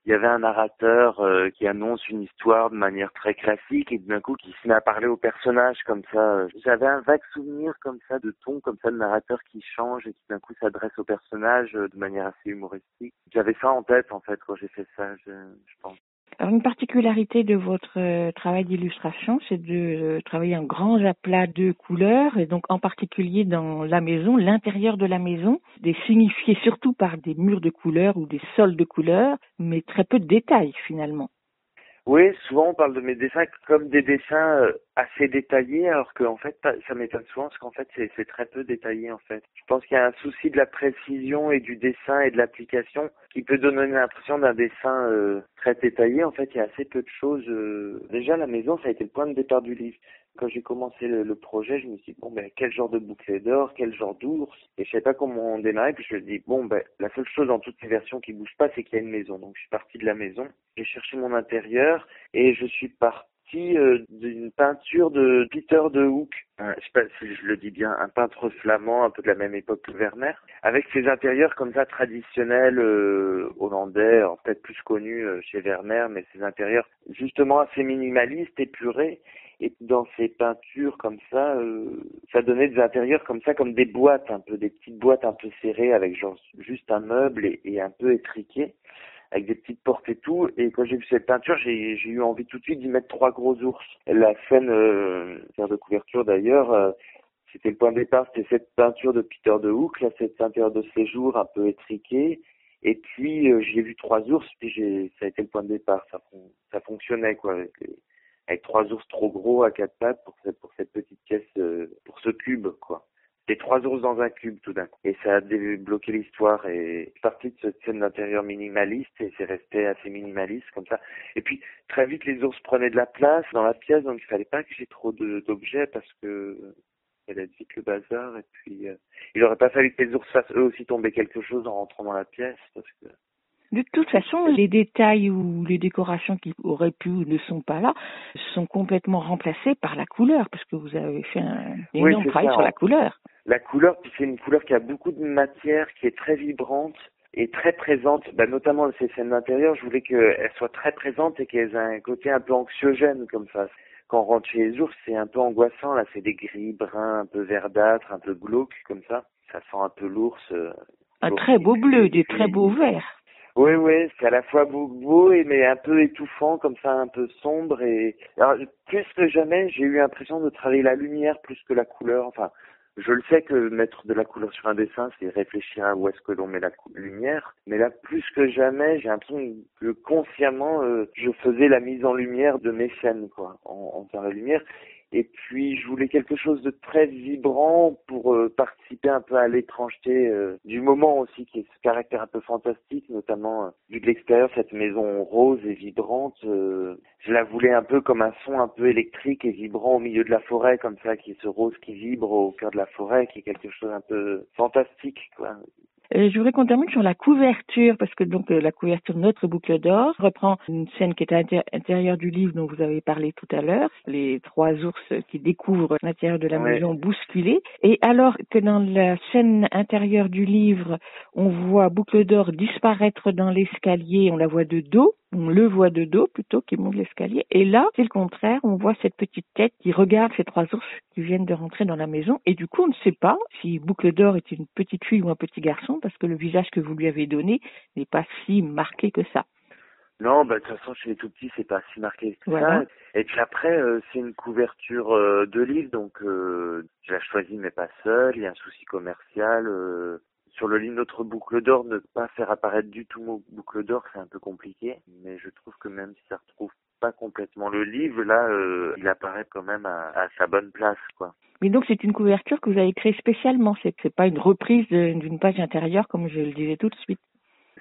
il y avait un narrateur euh, qui annonce une histoire de manière très classique et d'un coup qui se met à parler au personnage comme ça. J'avais un vague souvenir comme ça de ton, comme ça de narrateur qui change et qui d'un coup s'adresse au personnage euh, de manière assez humoristique. J'avais ça en tête en fait quand j'ai fait ça, je, je pense. Alors une particularité de votre euh, travail d'illustration, c'est de euh, travailler un grand aplat de couleurs, et donc en particulier dans la maison, l'intérieur de la maison, des signifiés surtout par des murs de couleurs ou des sols de couleurs, mais très peu de détails finalement. Oui, souvent on parle de mes dessins comme des dessins euh, assez détaillés, alors que en fait, ça m'étonne souvent parce qu'en fait, c'est c'est très peu détaillé en fait. Je pense qu'il y a un souci de la précision et du dessin et de l'application qui peut donner l'impression d'un dessin euh, très détaillé. En fait, il y a assez peu de choses. euh. Déjà, la maison, ça a été le point de départ du livre. Quand j'ai commencé le, projet, je me suis dit bon ben quel genre de bouclier d'or, quel genre d'ours, et je savais pas comment on. Puis je me dit bon ben la seule chose dans toutes ces versions qui bouge pas, c'est qu'il y a une maison. Donc je suis parti de la maison, j'ai cherché mon intérieur et je suis parti euh, d'une peinture de Peter de Hoek. Un- je sais pas si je le dis bien, un peintre flamand un peu de la même époque que Werner, avec ses intérieurs comme ça traditionnels euh, hollandais, alors peut-être plus connus euh, chez Werner, mais ses intérieurs justement assez minimalistes, épurés. Et dans ces peintures comme ça, euh, ça donnait des intérieurs comme ça, comme des boîtes, un peu des petites boîtes un peu serrées avec genre juste un meuble et, et un peu étriqué, avec des petites portes et tout. Et quand j'ai vu cette peinture, j'ai eu envie tout de suite d'y mettre trois gros ours. La scène, euh, de couverture d'ailleurs, euh, c'était le point de départ, c'était cette peinture de Peter de Hook, là cet intérieur de séjour un peu étriqué. Et puis euh, j'ai vu trois ours, puis ça a été le point de départ. Ça, ça fonctionnait quoi avec trois ours trop gros à quatre pattes pour cette, petite pièce, euh, pour ce cube, quoi. C'était trois ours dans un cube tout d'un coup. Et ça a débloqué l'histoire et parti de cette scène d'intérieur minimaliste et c'est resté assez minimaliste comme ça. Et puis très vite les ours prenaient de la place dans la pièce donc il fallait pas que j'ai trop d'objets parce que ça allait être vite le bazar et puis euh, il aurait pas fallu que les ours fassent eux aussi tomber quelque chose en rentrant dans la pièce parce que De toute façon, les détails ou les décorations qui auraient pu ou ne sont pas là sont complètement remplacés par la couleur, parce que vous avez fait un énorme travail ça, sur la couleur. La couleur, puis c'est une couleur qui a beaucoup de matière, qui est très vibrante et très présente. Bah, notamment ces scènes d'intérieur, je voulais qu'elles soient très présentes et qu'elles aient un côté un peu anxiogène comme ça. Quand on rentre chez les ours, c'est un peu angoissant. Là, c'est des gris bruns, un peu verdâtres, un peu glauques comme ça. Ça sent un peu l'ours. euh, Un très beau bleu, des très beaux verts. Oui, oui, c'est à la fois beau, beau et mais un peu étouffant, comme ça, un peu sombre. Et alors, plus que jamais, j'ai eu l'impression de travailler la lumière plus que la couleur. Enfin, je le sais que mettre de la couleur sur un dessin, c'est réfléchir à où est-ce que l'on met la lumière. Mais là, plus que jamais, j'ai l'impression que consciemment, euh, je faisais la mise en lumière de mes scènes, quoi, en, en faisant la lumière. Et puis, je voulais quelque chose de très vibrant pour euh, participer un peu à l'étrangeté euh, du moment aussi, qui est ce caractère un peu fantastique, notamment euh, vu de l'extérieur, cette maison rose et vibrante. euh, je la voulais un peu comme un son un peu électrique et vibrant au milieu de la forêt, comme ça, qui est ce rose qui vibre au cœur de la forêt, qui est quelque chose un peu fantastique, quoi. Euh, je voudrais qu'on termine sur la couverture, parce que donc euh, la couverture de Notre Boucle d'Or reprend une scène qui est à l'intér- l'intérieur du livre dont vous avez parlé tout à l'heure, les trois ours qui découvrent l'intérieur de la Ouais. maison bousculée. Et alors que dans la scène intérieure du livre, on voit Boucle d'Or disparaître dans l'escalier, on la voit de dos, on le voit de dos plutôt qui monte l'escalier. Et là, c'est le contraire, on voit cette petite tête qui regarde ces trois ours qui viennent de rentrer dans la maison. Et du coup, on ne sait pas si Boucle d'Or est une petite fille ou un petit garçon parce que le visage que vous lui avez donné n'est pas si marqué que ça. Non, bah, de toute façon, chez les tout petits, c'est pas si marqué que Voilà. ça. Et puis après, euh, c'est une couverture euh, de livre, donc euh, je l'ai choisi, mais pas seul. Il y a un souci commercial. Sur le livre Notre Boucle d'Or, ne pas faire apparaître du tout mot Boucle d'Or, c'est un peu compliqué. Mais je trouve que même si ça retrouve pas complètement le livre, là, euh, il apparaît quand même à, sa bonne place, quoi. Mais donc c'est une couverture que vous avez créée spécialement, c'est c'est pas une reprise d'une page intérieure comme je le disais tout de suite.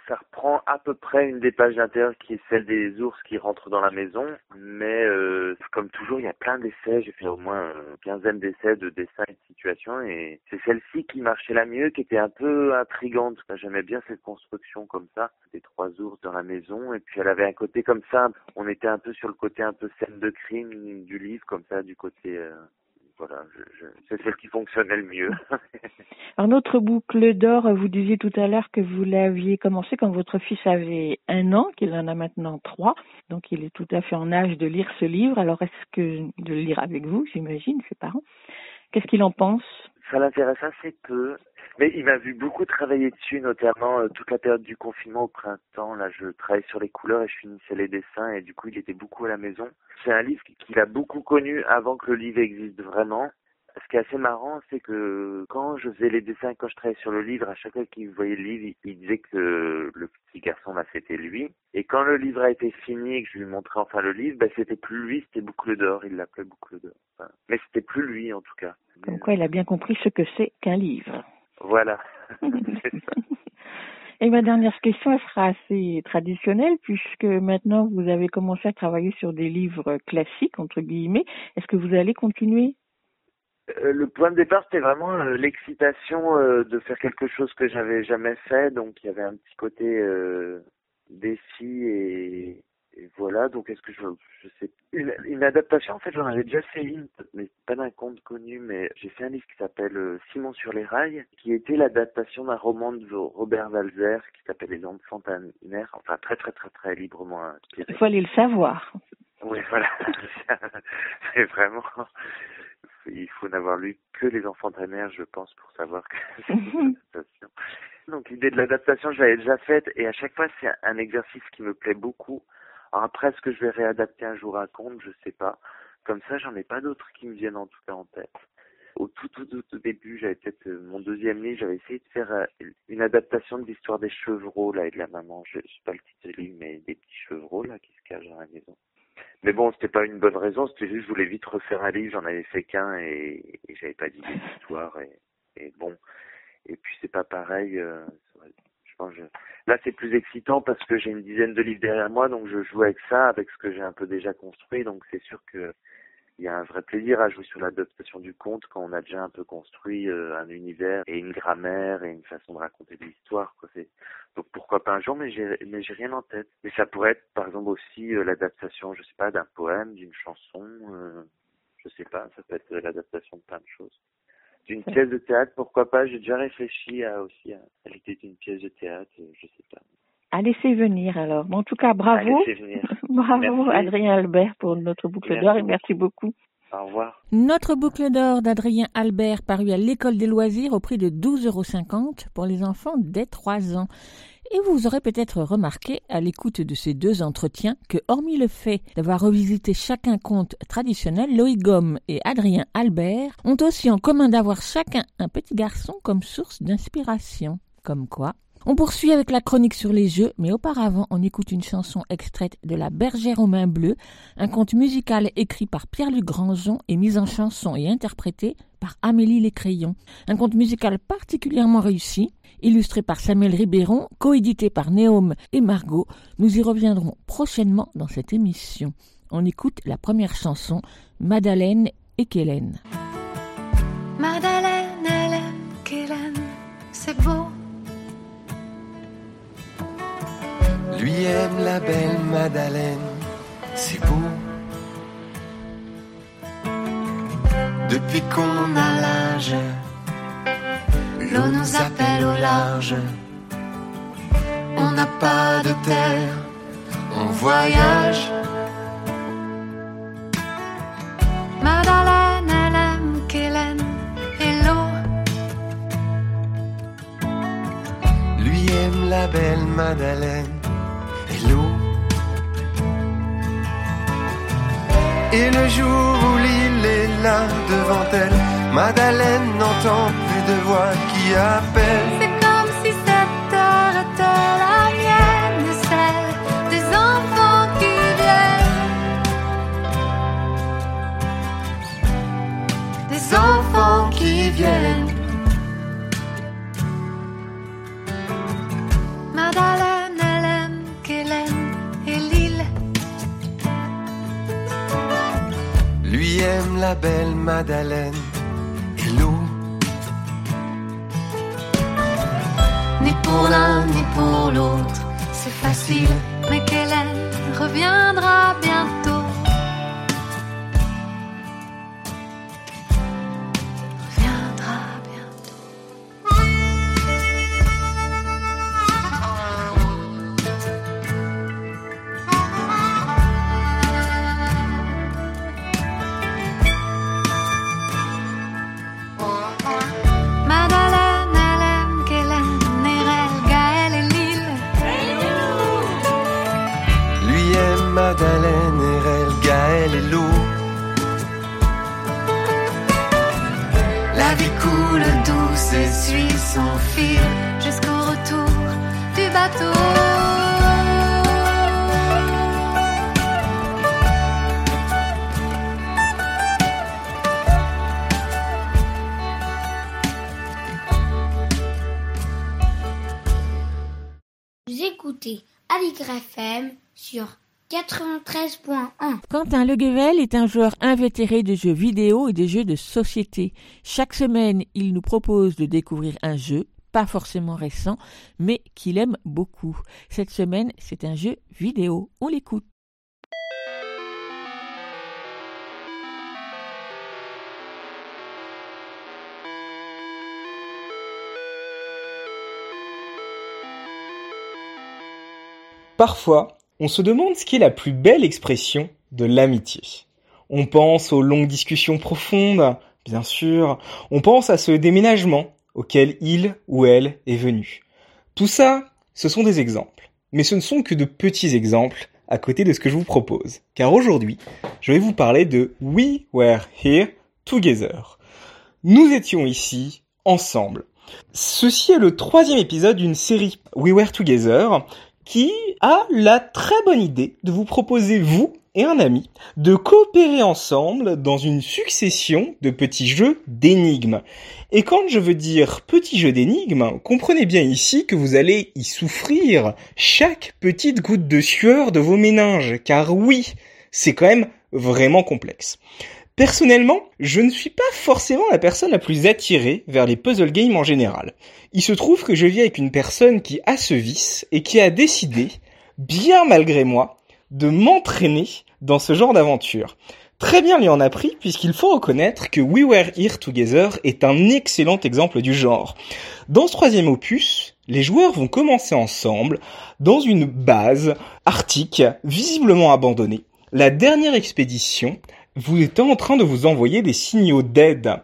Ça reprend à peu près une des pages d'intérieur qui est celle des ours qui rentrent dans la maison, mais euh, comme toujours, il y a plein d'essais. J'ai fait au moins une quinzaine d'essais de dessins et de situations, et c'est celle-ci qui marchait la mieux, qui était un peu intrigante. J'aimais bien cette construction comme ça, des trois ours dans la maison, et puis elle avait un côté comme ça. On était un peu sur le côté un peu scène de crime du livre, comme ça, du côté. euh, voilà, c'est celle qui fonctionnait le mieux. Alors notre boucle d'or, vous disiez tout à l'heure que vous l'aviez commencé quand votre fils avait un an, qu'il en a maintenant trois, donc il est tout à fait en âge de lire ce livre. Alors est-ce que de le lire avec vous, j'imagine, ses parents? Qu'est-ce qu'il en pense? Ça l'intéresse assez peu. Mais il m'a vu beaucoup travailler dessus, notamment euh, toute la période du confinement au printemps. Là, je travaillais sur les couleurs et je finissais les dessins et du coup, il était beaucoup à la maison. C'est un livre qu'il a beaucoup connu avant que le livre existe vraiment. Ce qui est assez marrant, c'est que quand je faisais les dessins, quand je travaillais sur le livre, à chaque fois qu'il voyait le livre, il, il disait que le petit garçon, bah, c'était lui. Et quand le livre a été fini et que je lui montrais enfin le livre, bah, c'était plus lui, c'était Boucle d'Or. Il l'appelait Boucle d'Or. Enfin, mais c'était plus lui, en tout cas. Comme quoi, il a bien compris ce que c'est qu'un livre. Voilà. ça. Et ma dernière question, elle sera assez traditionnelle puisque maintenant vous avez commencé à travailler sur des livres classiques, entre guillemets. Est-ce que vous allez continuer Euh, le point de départ, c'était vraiment euh, l'excitation euh, de faire quelque chose que j'avais jamais fait. Donc, il y avait un petit côté euh, défi et, et voilà. Donc, est-ce que je, je sais une, une adaptation En fait, j'en avais déjà fait une, mais pas d'un conte connu. Mais j'ai fait un livre qui s'appelle Simon sur les rails, qui était l'adaptation d'un roman de Robert Walzer qui s'appelle Les Enfants Tanner. Enfin, très très très très librement inspiré. Il faut aller le savoir. Oui, voilà. c'est vraiment. Il faut n'avoir lu que les enfants tanner, je pense, pour savoir que c'est une adaptation. Donc l'idée de l'adaptation, je l'avais déjà faite et à chaque fois c'est un exercice qui me plaît beaucoup. Alors après, est-ce que je vais réadapter un jour à compte, je sais pas. Comme ça, j'en ai pas d'autres qui me viennent en tout cas en tête. Au tout tout tout, tout début, j'avais peut-être euh, mon deuxième livre, j'avais essayé de faire euh, une adaptation de l'histoire des chevreaux là et de la maman. Je, je sais pas le titre du livre, mais des petits chevreaux là qui se cachent dans la maison. Mais bon, c'était pas une bonne raison, c'était juste je voulais vite refaire un livre, j'en avais fait qu'un et, et j'avais pas d'idée d'histoire et, et bon. Et puis c'est pas pareil. euh, je pense que je- là c'est plus excitant parce que j'ai une dizaine de livres derrière moi, donc je joue avec ça, avec ce que j'ai un peu déjà construit, donc c'est sûr que il y a un vrai plaisir à jouer sur l'adaptation du conte quand on a déjà un peu construit euh, un univers et une grammaire et une façon de raconter de l'histoire. Donc pourquoi pas un jour, mais j'ai, mais j'ai rien en tête. Mais ça pourrait être par exemple aussi euh, l'adaptation, je sais pas, d'un poème, d'une chanson, euh, je sais pas, ça peut être euh, l'adaptation de plein de choses. D'une pièce de théâtre, pourquoi pas, j'ai déjà réfléchi à aussi à, l'idée d'une pièce de théâtre, je sais pas. À laisser venir alors. Bon, en tout cas, bravo. À laisser venir. bravo Merci. Adrien Albert pour notre boucle d'or et merci beaucoup. Au revoir. Notre boucle d'or d'Adrien Albert paru à l'école des loisirs au prix de 12,50 euros pour les enfants dès 3 ans. Et vous aurez peut-être remarqué à l'écoute de ces deux entretiens que, hormis le fait d'avoir revisité chacun conte traditionnel, Loïc Gomme et Adrien Albert ont aussi en commun d'avoir chacun un petit garçon comme source d'inspiration. Comme quoi, on poursuit avec la chronique sur les jeux, mais auparavant, on écoute une chanson extraite de La Bergère aux mains bleues, un conte musical écrit par Pierre-Luc Grangeon et mis en chanson et interprété par Amélie Lécrayon. Un conte musical particulièrement réussi, illustré par Samuel Ribéron, coédité par Néome et Margot. Nous y reviendrons prochainement dans cette émission. On écoute la première chanson, Madeleine et Kélène. La belle Madeleine, c'est beau. Depuis qu'on a l'âge, l'eau nous appelle au large. On n'a pas de terre, on voyage. Madeleine, elle aime Kélène et l'eau. Lui aime la belle Madeleine Et le jour où l'île est là devant elle, Madeleine n'entend plus de voix qui appelle. C'est comme si cette terre était la mienne, celle des enfants qui viennent. Des enfants qui viennent. Madeleine, La belle Madeleine et l'eau. Ni pour l'un ni pour l'autre, c'est facile. Mais Kélène reviendra bientôt. Écoutez sur 93.1. Quentin Leguevel est un joueur invétéré de jeux vidéo et de jeux de société. Chaque semaine, il nous propose de découvrir un jeu, pas forcément récent, mais qu'il aime beaucoup. Cette semaine, c'est un jeu vidéo. On l'écoute. Parfois, on se demande ce qui est la plus belle expression de l'amitié. On pense aux longues discussions profondes, bien sûr. On pense à ce déménagement auquel il ou elle est venu. Tout ça, ce sont des exemples. Mais ce ne sont que de petits exemples à côté de ce que je vous propose. Car aujourd'hui, je vais vous parler de We Were Here Together. Nous étions ici ensemble. Ceci est le troisième épisode d'une série We Were Together qui a la très bonne idée de vous proposer, vous et un ami, de coopérer ensemble dans une succession de petits jeux d'énigmes. Et quand je veux dire petits jeux d'énigmes, comprenez bien ici que vous allez y souffrir chaque petite goutte de sueur de vos méninges, car oui, c'est quand même vraiment complexe. Personnellement, je ne suis pas forcément la personne la plus attirée vers les puzzle games en général. Il se trouve que je vis avec une personne qui a ce vice et qui a décidé, bien malgré moi, de m'entraîner dans ce genre d'aventure. Très bien lui en a pris puisqu'il faut reconnaître que We Were Here Together est un excellent exemple du genre. Dans ce troisième opus, les joueurs vont commencer ensemble dans une base arctique visiblement abandonnée. La dernière expédition vous êtes en train de vous envoyer des signaux d'aide.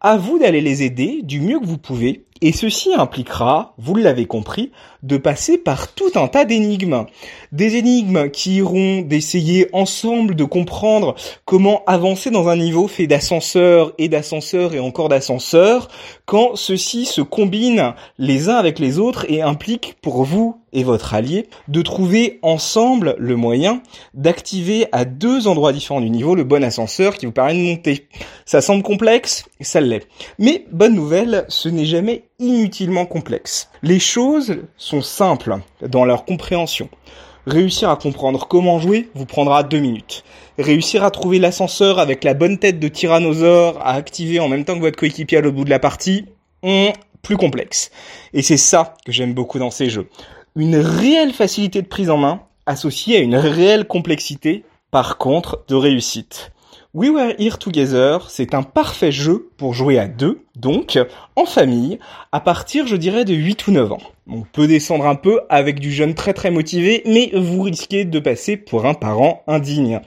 À vous d'aller les aider du mieux que vous pouvez, et ceci impliquera, vous l'avez compris, de passer par tout un tas d'énigmes. Des énigmes qui iront d'essayer ensemble de comprendre comment avancer dans un niveau fait d'ascenseurs et d'ascenseurs et encore d'ascenseurs, quand ceux-ci se combinent les uns avec les autres et impliquent pour vous et votre allié de trouver ensemble le moyen d'activer à deux endroits différents du niveau le bon ascenseur qui vous permet de monter. Ça semble complexe, ça l'est. Mais bonne nouvelle, ce n'est jamais inutilement complexe. Les choses sont simples dans leur compréhension. Réussir à comprendre comment jouer vous prendra deux minutes. Réussir à trouver l'ascenseur avec la bonne tête de tyrannosaure à activer en même temps que votre coéquipier à l'autre bout de la partie, hum, plus complexe. Et c'est ça que j'aime beaucoup dans ces jeux. Une réelle facilité de prise en main associée à une réelle complexité, par contre, de réussite. We Were Here Together, c'est un parfait jeu pour jouer à deux, donc en famille, à partir je dirais de 8 ou 9 ans. On peut descendre un peu avec du jeune très très motivé, mais vous risquez de passer pour un parent indigne.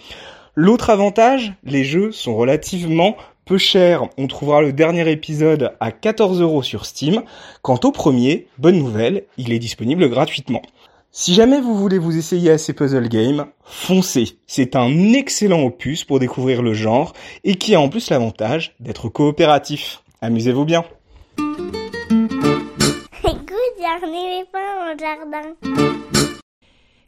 L'autre avantage, les jeux sont relativement peu chers. On trouvera le dernier épisode à 14 euros sur Steam. Quant au premier, bonne nouvelle, il est disponible gratuitement. Si jamais vous voulez vous essayer à ces puzzle games, foncez. C'est un excellent opus pour découvrir le genre et qui a en plus l'avantage d'être coopératif. Amusez-vous bien. Écoute, jardin.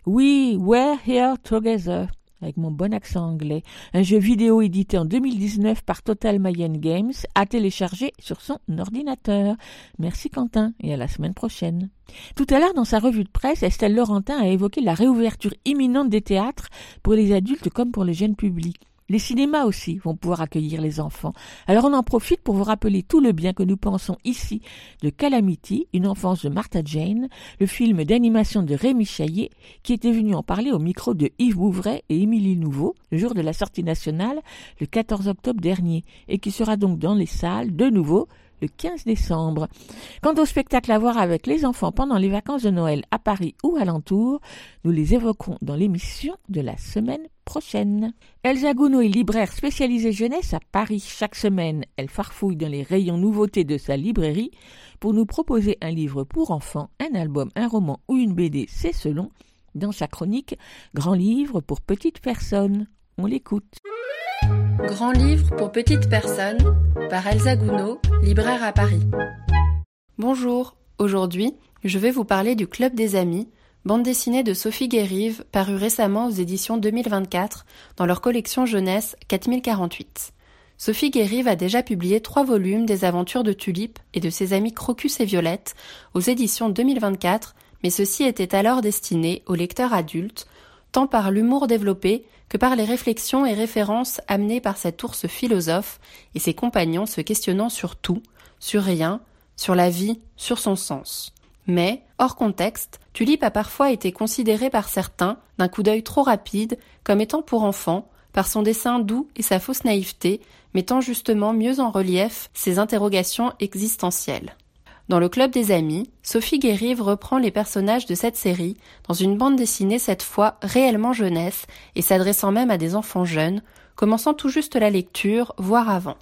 We Were Here Together avec mon bon accent anglais, un jeu vidéo édité en 2019 par Total Mayan Games, à télécharger sur son ordinateur. Merci Quentin et à la semaine prochaine. Tout à l'heure, dans sa revue de presse, Estelle Laurentin a évoqué la réouverture imminente des théâtres pour les adultes comme pour le jeune public. Les cinémas aussi vont pouvoir accueillir les enfants. Alors on en profite pour vous rappeler tout le bien que nous pensons ici de Calamity, une enfance de Martha Jane, le film d'animation de Rémi Chaillet, qui était venu en parler au micro de Yves Bouvray et Émilie Nouveau, le jour de la sortie nationale, le 14 octobre dernier, et qui sera donc dans les salles de nouveau le 15 décembre. Quant au spectacle à voir avec les enfants pendant les vacances de Noël à Paris ou alentour, nous les évoquerons dans l'émission de la semaine prochaine. Elsa Gounod est libraire spécialisée jeunesse à Paris. Chaque semaine, elle farfouille dans les rayons nouveautés de sa librairie pour nous proposer un livre pour enfants, un album, un roman ou une BD, c'est selon, dans sa chronique Grand livre pour petites personnes. On l'écoute. Grand livre pour petites personnes par Elsa Gounod, libraire à Paris. Bonjour, aujourd'hui, je vais vous parler du Club des Amis, bande dessinée de Sophie Guérive, parue récemment aux éditions 2024 dans leur collection jeunesse 4048. Sophie Guérive a déjà publié trois volumes des aventures de Tulipe et de ses amis Crocus et Violette aux éditions 2024, mais ceci était alors destiné aux lecteurs adultes, tant par l'humour développé que par les réflexions et références amenées par cet ours philosophe et ses compagnons se questionnant sur tout, sur rien, sur la vie, sur son sens. Mais, hors contexte, Tulipe a parfois été considéré par certains, d'un coup d'œil trop rapide, comme étant pour enfants, par son dessin doux et sa fausse naïveté, mettant justement mieux en relief ses interrogations existentielles. Dans le club des amis, Sophie Guérive reprend les personnages de cette série dans une bande dessinée cette fois réellement jeunesse et s'adressant même à des enfants jeunes, commençant tout juste la lecture, voire avant.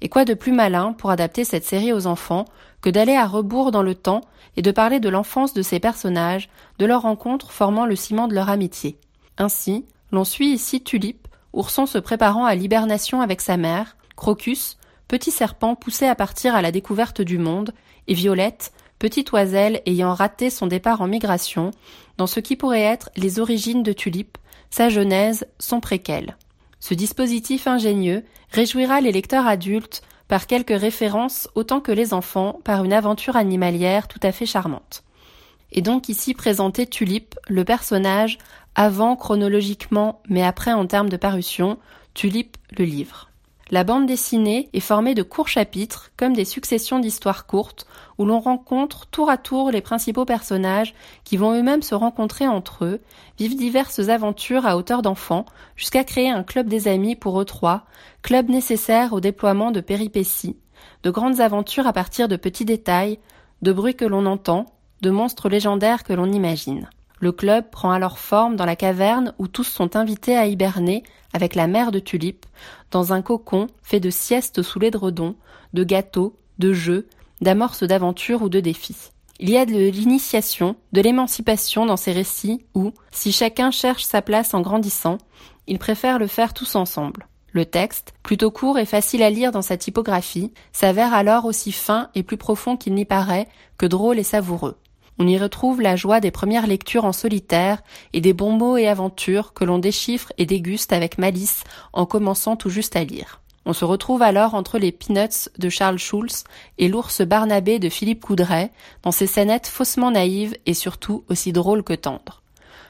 Et quoi de plus malin pour adapter cette série aux enfants que d'aller à rebours dans le temps et de parler de l'enfance de ces personnages, de leurs rencontres formant le ciment de leur amitié. Ainsi, l'on suit ici Tulipe, ourson se préparant à l'hibernation avec sa mère, Crocus, petit serpent poussé à partir à la découverte du monde, et Violette, petite oiselle ayant raté son départ en migration, dans ce qui pourrait être les origines de Tulipe, sa genèse, son préquel. Ce dispositif ingénieux réjouira les lecteurs adultes par quelques références autant que les enfants par une aventure animalière tout à fait charmante. Et donc ici présenté Tulipe, le personnage avant chronologiquement mais après en termes de parution, Tulipe le livre. La bande dessinée est formée de courts chapitres, comme des successions d'histoires courtes, où l'on rencontre tour à tour les principaux personnages qui vont eux-mêmes se rencontrer entre eux, vivent diverses aventures à hauteur d'enfants, jusqu'à créer un club des amis pour eux trois, club nécessaire au déploiement de péripéties, de grandes aventures à partir de petits détails, de bruits que l'on entend, de monstres légendaires que l'on imagine. Le club prend alors forme dans la caverne où tous sont invités à hiberner avec la mère de Tulipe, dans un cocon fait de siestes sous l'édredon, de gâteaux, de jeux, d'amorces d'aventures ou de défis. Il y a de l'initiation, de l'émancipation dans ces récits où, si chacun cherche sa place en grandissant, ils préfèrent le faire tous ensemble. Le texte, plutôt court et facile à lire dans sa typographie, s'avère alors aussi fin et plus profond qu'il n'y paraît que drôle et savoureux. On y retrouve la joie des premières lectures en solitaire et des bons mots et aventures que l'on déchiffre et déguste avec malice en commençant tout juste à lire. On se retrouve alors entre les Peanuts de Charles Schulz et l'ours Barnabé de Philippe Coudray dans ces scénettes faussement naïves et surtout aussi drôles que tendres.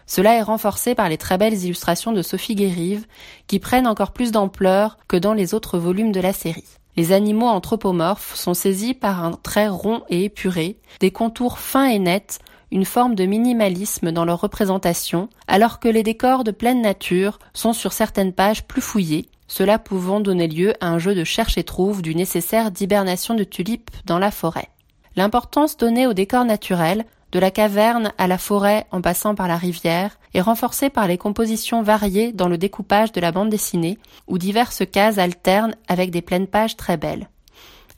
Cela est renforcé par les très belles illustrations de Sophie Guérive qui prennent encore plus d'ampleur que dans les autres volumes de la série. Les animaux anthropomorphes sont saisis par un trait rond et épuré, des contours fins et nets, une forme de minimalisme dans leur représentation, alors que les décors de pleine nature sont sur certaines pages plus fouillés, cela pouvant donner lieu à un jeu de cherche et trouve du nécessaire d'hibernation de tulipes dans la forêt. L'importance donnée aux décors naturels de la caverne à la forêt en passant par la rivière, est renforcée par les compositions variées dans le découpage de la bande dessinée, où diverses cases alternent avec des pleines pages très belles.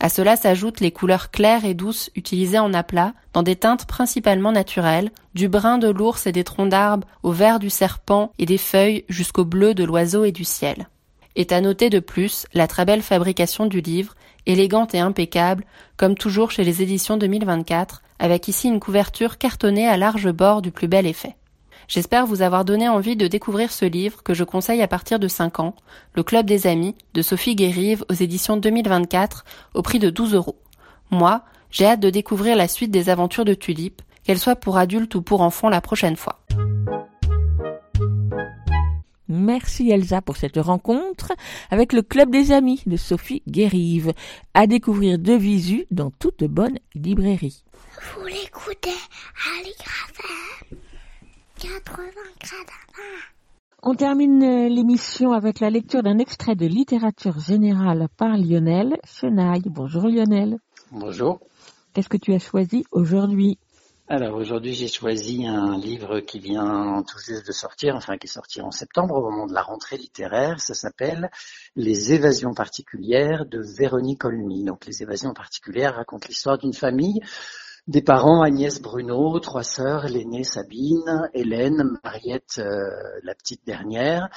À cela s'ajoutent les couleurs claires et douces utilisées en aplat, dans des teintes principalement naturelles, du brun de l'ours et des troncs d'arbres au vert du serpent et des feuilles jusqu'au bleu de l'oiseau et du ciel. Est à noter de plus la très belle fabrication du livre, élégante et impeccable, comme toujours chez les éditions 2024, avec ici une couverture cartonnée à large bord du plus bel effet. J'espère vous avoir donné envie de découvrir ce livre que je conseille à partir de 5 ans, Le Club des Amis de Sophie Guérive aux éditions 2024 au prix de 12 euros. Moi, j'ai hâte de découvrir la suite des aventures de Tulipe, qu'elles soient pour adultes ou pour enfants la prochaine fois. Merci Elsa pour cette rencontre avec le Club des Amis de Sophie Guérive, à découvrir de visu dans toute bonne librairie. Vous l'écoutez à 80 On termine euh, l'émission avec la lecture d'un extrait de littérature générale par Lionel Chenaille. Bonjour Lionel. Bonjour. Qu'est-ce que tu as choisi aujourd'hui? Alors aujourd'hui j'ai choisi un livre qui vient tout juste de sortir, enfin qui est sorti en septembre au moment de la rentrée littéraire. Ça s'appelle Les évasions particulières de Véronique Olmy. Donc les évasions particulières racontent l'histoire d'une famille des parents, Agnès Bruno, trois sœurs, l'aînée Sabine, Hélène, Mariette, euh, la petite dernière.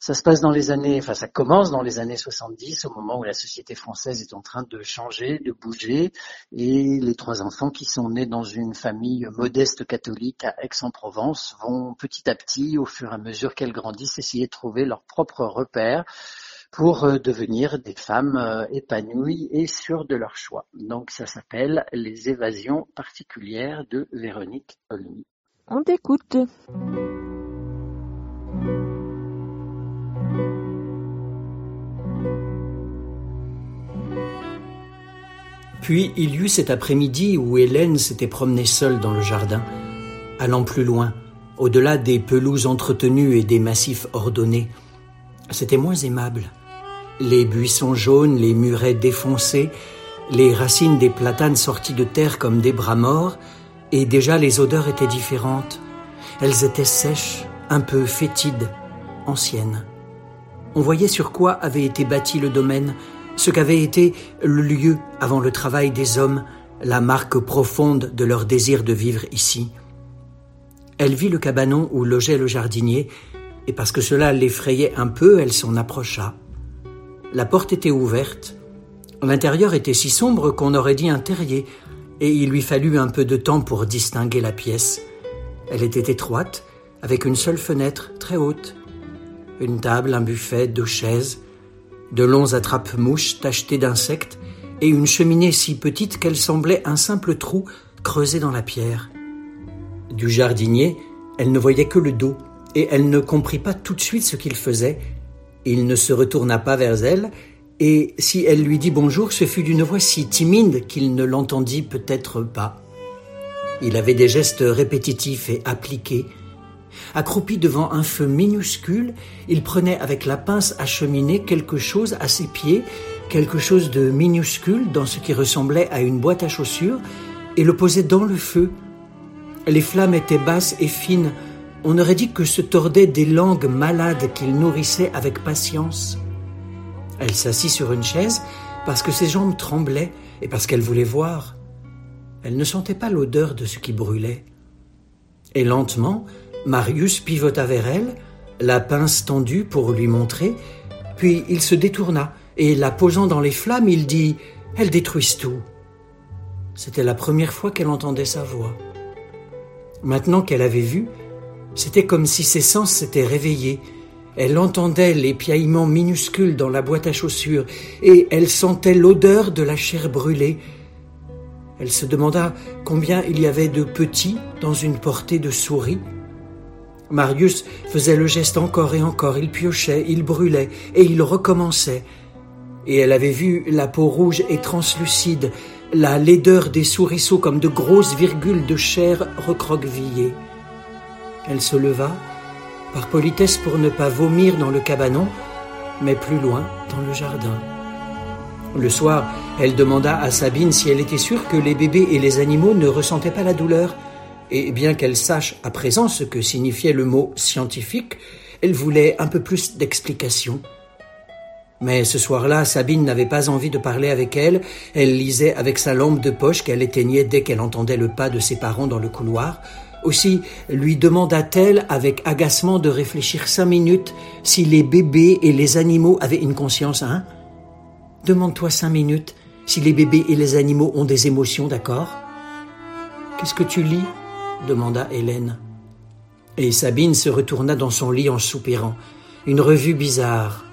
Ça se passe dans les années, enfin ça commence dans les années 70, au moment où la société française est en train de changer, de bouger, et les trois enfants qui sont nés dans une famille modeste catholique à Aix-en-Provence vont petit à petit, au fur et à mesure qu'elles grandissent, essayer de trouver leur propre repère pour euh, devenir des femmes euh, épanouies et sûres de leur choix. Donc ça s'appelle Les évasions particulières de Véronique Olmy. On t'écoute. Puis il y eut cet après-midi où Hélène s'était promenée seule dans le jardin, allant plus loin, au-delà des pelouses entretenues et des massifs ordonnés. C'était moins aimable. Les buissons jaunes, les murets défoncés, les racines des platanes sorties de terre comme des bras morts, et déjà les odeurs étaient différentes. Elles étaient sèches, un peu fétides, anciennes. On voyait sur quoi avait été bâti le domaine, ce qu'avait été le lieu avant le travail des hommes, la marque profonde de leur désir de vivre ici. Elle vit le cabanon où logeait le jardinier, et parce que cela l'effrayait un peu, elle s'en approcha. La porte était ouverte. L'intérieur était si sombre qu'on aurait dit un terrier, et il lui fallut un peu de temps pour distinguer la pièce. Elle était étroite, avec une seule fenêtre très haute. Une table, un buffet, deux chaises, de longs attrape-mouches tachetés d'insectes, et une cheminée si petite qu'elle semblait un simple trou creusé dans la pierre. Du jardinier, elle ne voyait que le dos, et elle ne comprit pas tout de suite ce qu'il faisait. Il ne se retourna pas vers elle, et si elle lui dit bonjour, ce fut d'une voix si timide qu'il ne l'entendit peut-être pas. Il avait des gestes répétitifs et appliqués. Accroupi devant un feu minuscule, il prenait avec la pince à cheminée quelque chose à ses pieds, quelque chose de minuscule dans ce qui ressemblait à une boîte à chaussures, et le posait dans le feu. Les flammes étaient basses et fines, on aurait dit que se tordaient des langues malades qu'il nourrissait avec patience. Elle s'assit sur une chaise parce que ses jambes tremblaient et parce qu'elle voulait voir. Elle ne sentait pas l'odeur de ce qui brûlait. Et lentement, Marius pivota vers elle, la pince tendue pour lui montrer, puis il se détourna, et la posant dans les flammes, il dit Elles détruisent tout. C'était la première fois qu'elle entendait sa voix. Maintenant qu'elle avait vu, c'était comme si ses sens s'étaient réveillés. Elle entendait les piaillements minuscules dans la boîte à chaussures et elle sentait l'odeur de la chair brûlée. Elle se demanda combien il y avait de petits dans une portée de souris. Marius faisait le geste encore et encore, il piochait, il brûlait, et il recommençait. Et elle avait vu la peau rouge et translucide, la laideur des souriceaux comme de grosses virgules de chair recroquevillée. Elle se leva, par politesse pour ne pas vomir dans le cabanon, mais plus loin, dans le jardin. Le soir, elle demanda à Sabine si elle était sûre que les bébés et les animaux ne ressentaient pas la douleur, et bien qu'elle sache à présent ce que signifiait le mot scientifique, elle voulait un peu plus d'explications. Mais ce soir-là, Sabine n'avait pas envie de parler avec elle, elle lisait avec sa lampe de poche qu'elle éteignait dès qu'elle entendait le pas de ses parents dans le couloir, aussi lui demanda-t-elle avec agacement de réfléchir cinq minutes si les bébés et les animaux avaient une conscience, hein Demande-toi cinq minutes si les bébés et les animaux ont des émotions, d'accord? Qu'est-ce que tu lis? demanda Hélène. Et Sabine se retourna dans son lit en soupirant. Une revue bizarre.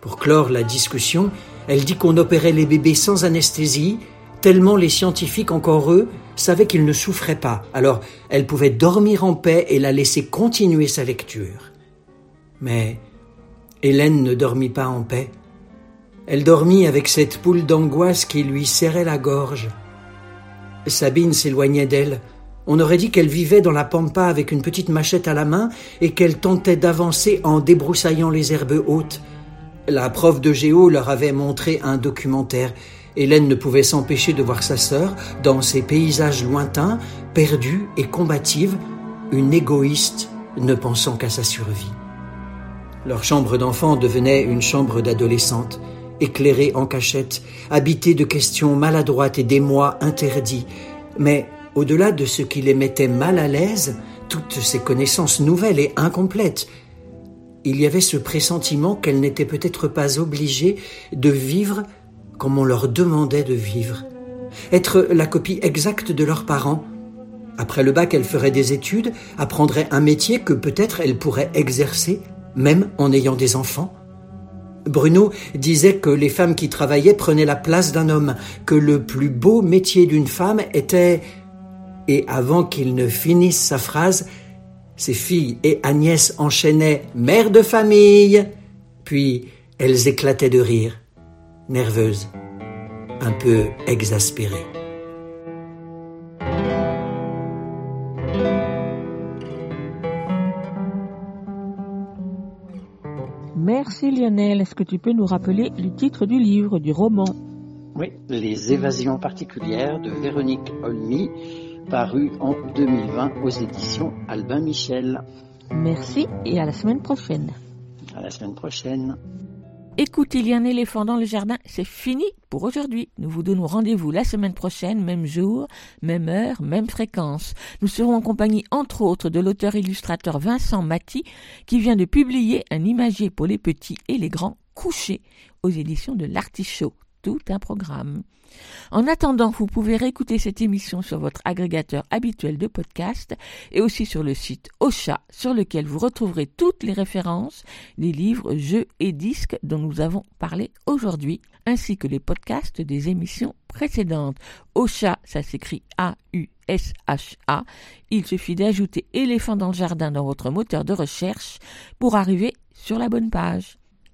Pour clore la discussion, elle dit qu'on opérait les bébés sans anesthésie, tellement les scientifiques, encore eux, savaient qu'ils ne souffraient pas. Alors elle pouvait dormir en paix et la laisser continuer sa lecture. Mais Hélène ne dormit pas en paix. Elle dormit avec cette poule d'angoisse qui lui serrait la gorge. Sabine s'éloignait d'elle. On aurait dit qu'elle vivait dans la pampa avec une petite machette à la main et qu'elle tentait d'avancer en débroussaillant les herbes hautes. La prof de géo leur avait montré un documentaire. Hélène ne pouvait s'empêcher de voir sa sœur dans ces paysages lointains, perdue et combative, une égoïste ne pensant qu'à sa survie. Leur chambre d'enfant devenait une chambre d'adolescente, éclairée en cachette, habitée de questions maladroites et d'émois interdits, Mais au-delà de ce qui les mettait mal à l'aise, toutes ces connaissances nouvelles et incomplètes, il y avait ce pressentiment qu'elles n'étaient peut-être pas obligées de vivre comme on leur demandait de vivre. Être la copie exacte de leurs parents. Après le bac, elles feraient des études, apprendraient un métier que peut-être elles pourraient exercer, même en ayant des enfants. Bruno disait que les femmes qui travaillaient prenaient la place d'un homme, que le plus beau métier d'une femme était... Et avant qu'il ne finisse sa phrase, ses filles et Agnès enchaînaient mère de famille, puis elles éclataient de rire, nerveuses, un peu exaspérées. Merci Lionel. Est-ce que tu peux nous rappeler le titre du livre, du roman? Oui, Les évasions particulières de Véronique Olmy, paru en 2020 aux éditions Albin Michel. Merci et à la semaine prochaine. À la semaine prochaine. Écoute, il y a un éléphant dans le jardin, c'est fini pour aujourd'hui. Nous vous donnons rendez-vous la semaine prochaine, même jour, même heure, même fréquence. Nous serons en compagnie, entre autres, de l'auteur-illustrateur Vincent Maty, qui vient de publier un imagier pour les petits et les grands couchés aux éditions de l'Artichaut. Tout un programme. En attendant, vous pouvez réécouter cette émission sur votre agrégateur habituel de podcast et aussi sur le site Ocha sur lequel vous retrouverez toutes les références des livres, jeux et disques dont nous avons parlé aujourd'hui, ainsi que les podcasts des émissions précédentes. Ocha, ça s'écrit A-U-S-H-A. Il suffit d'ajouter éléphant dans le jardin dans votre moteur de recherche pour arriver sur la bonne page.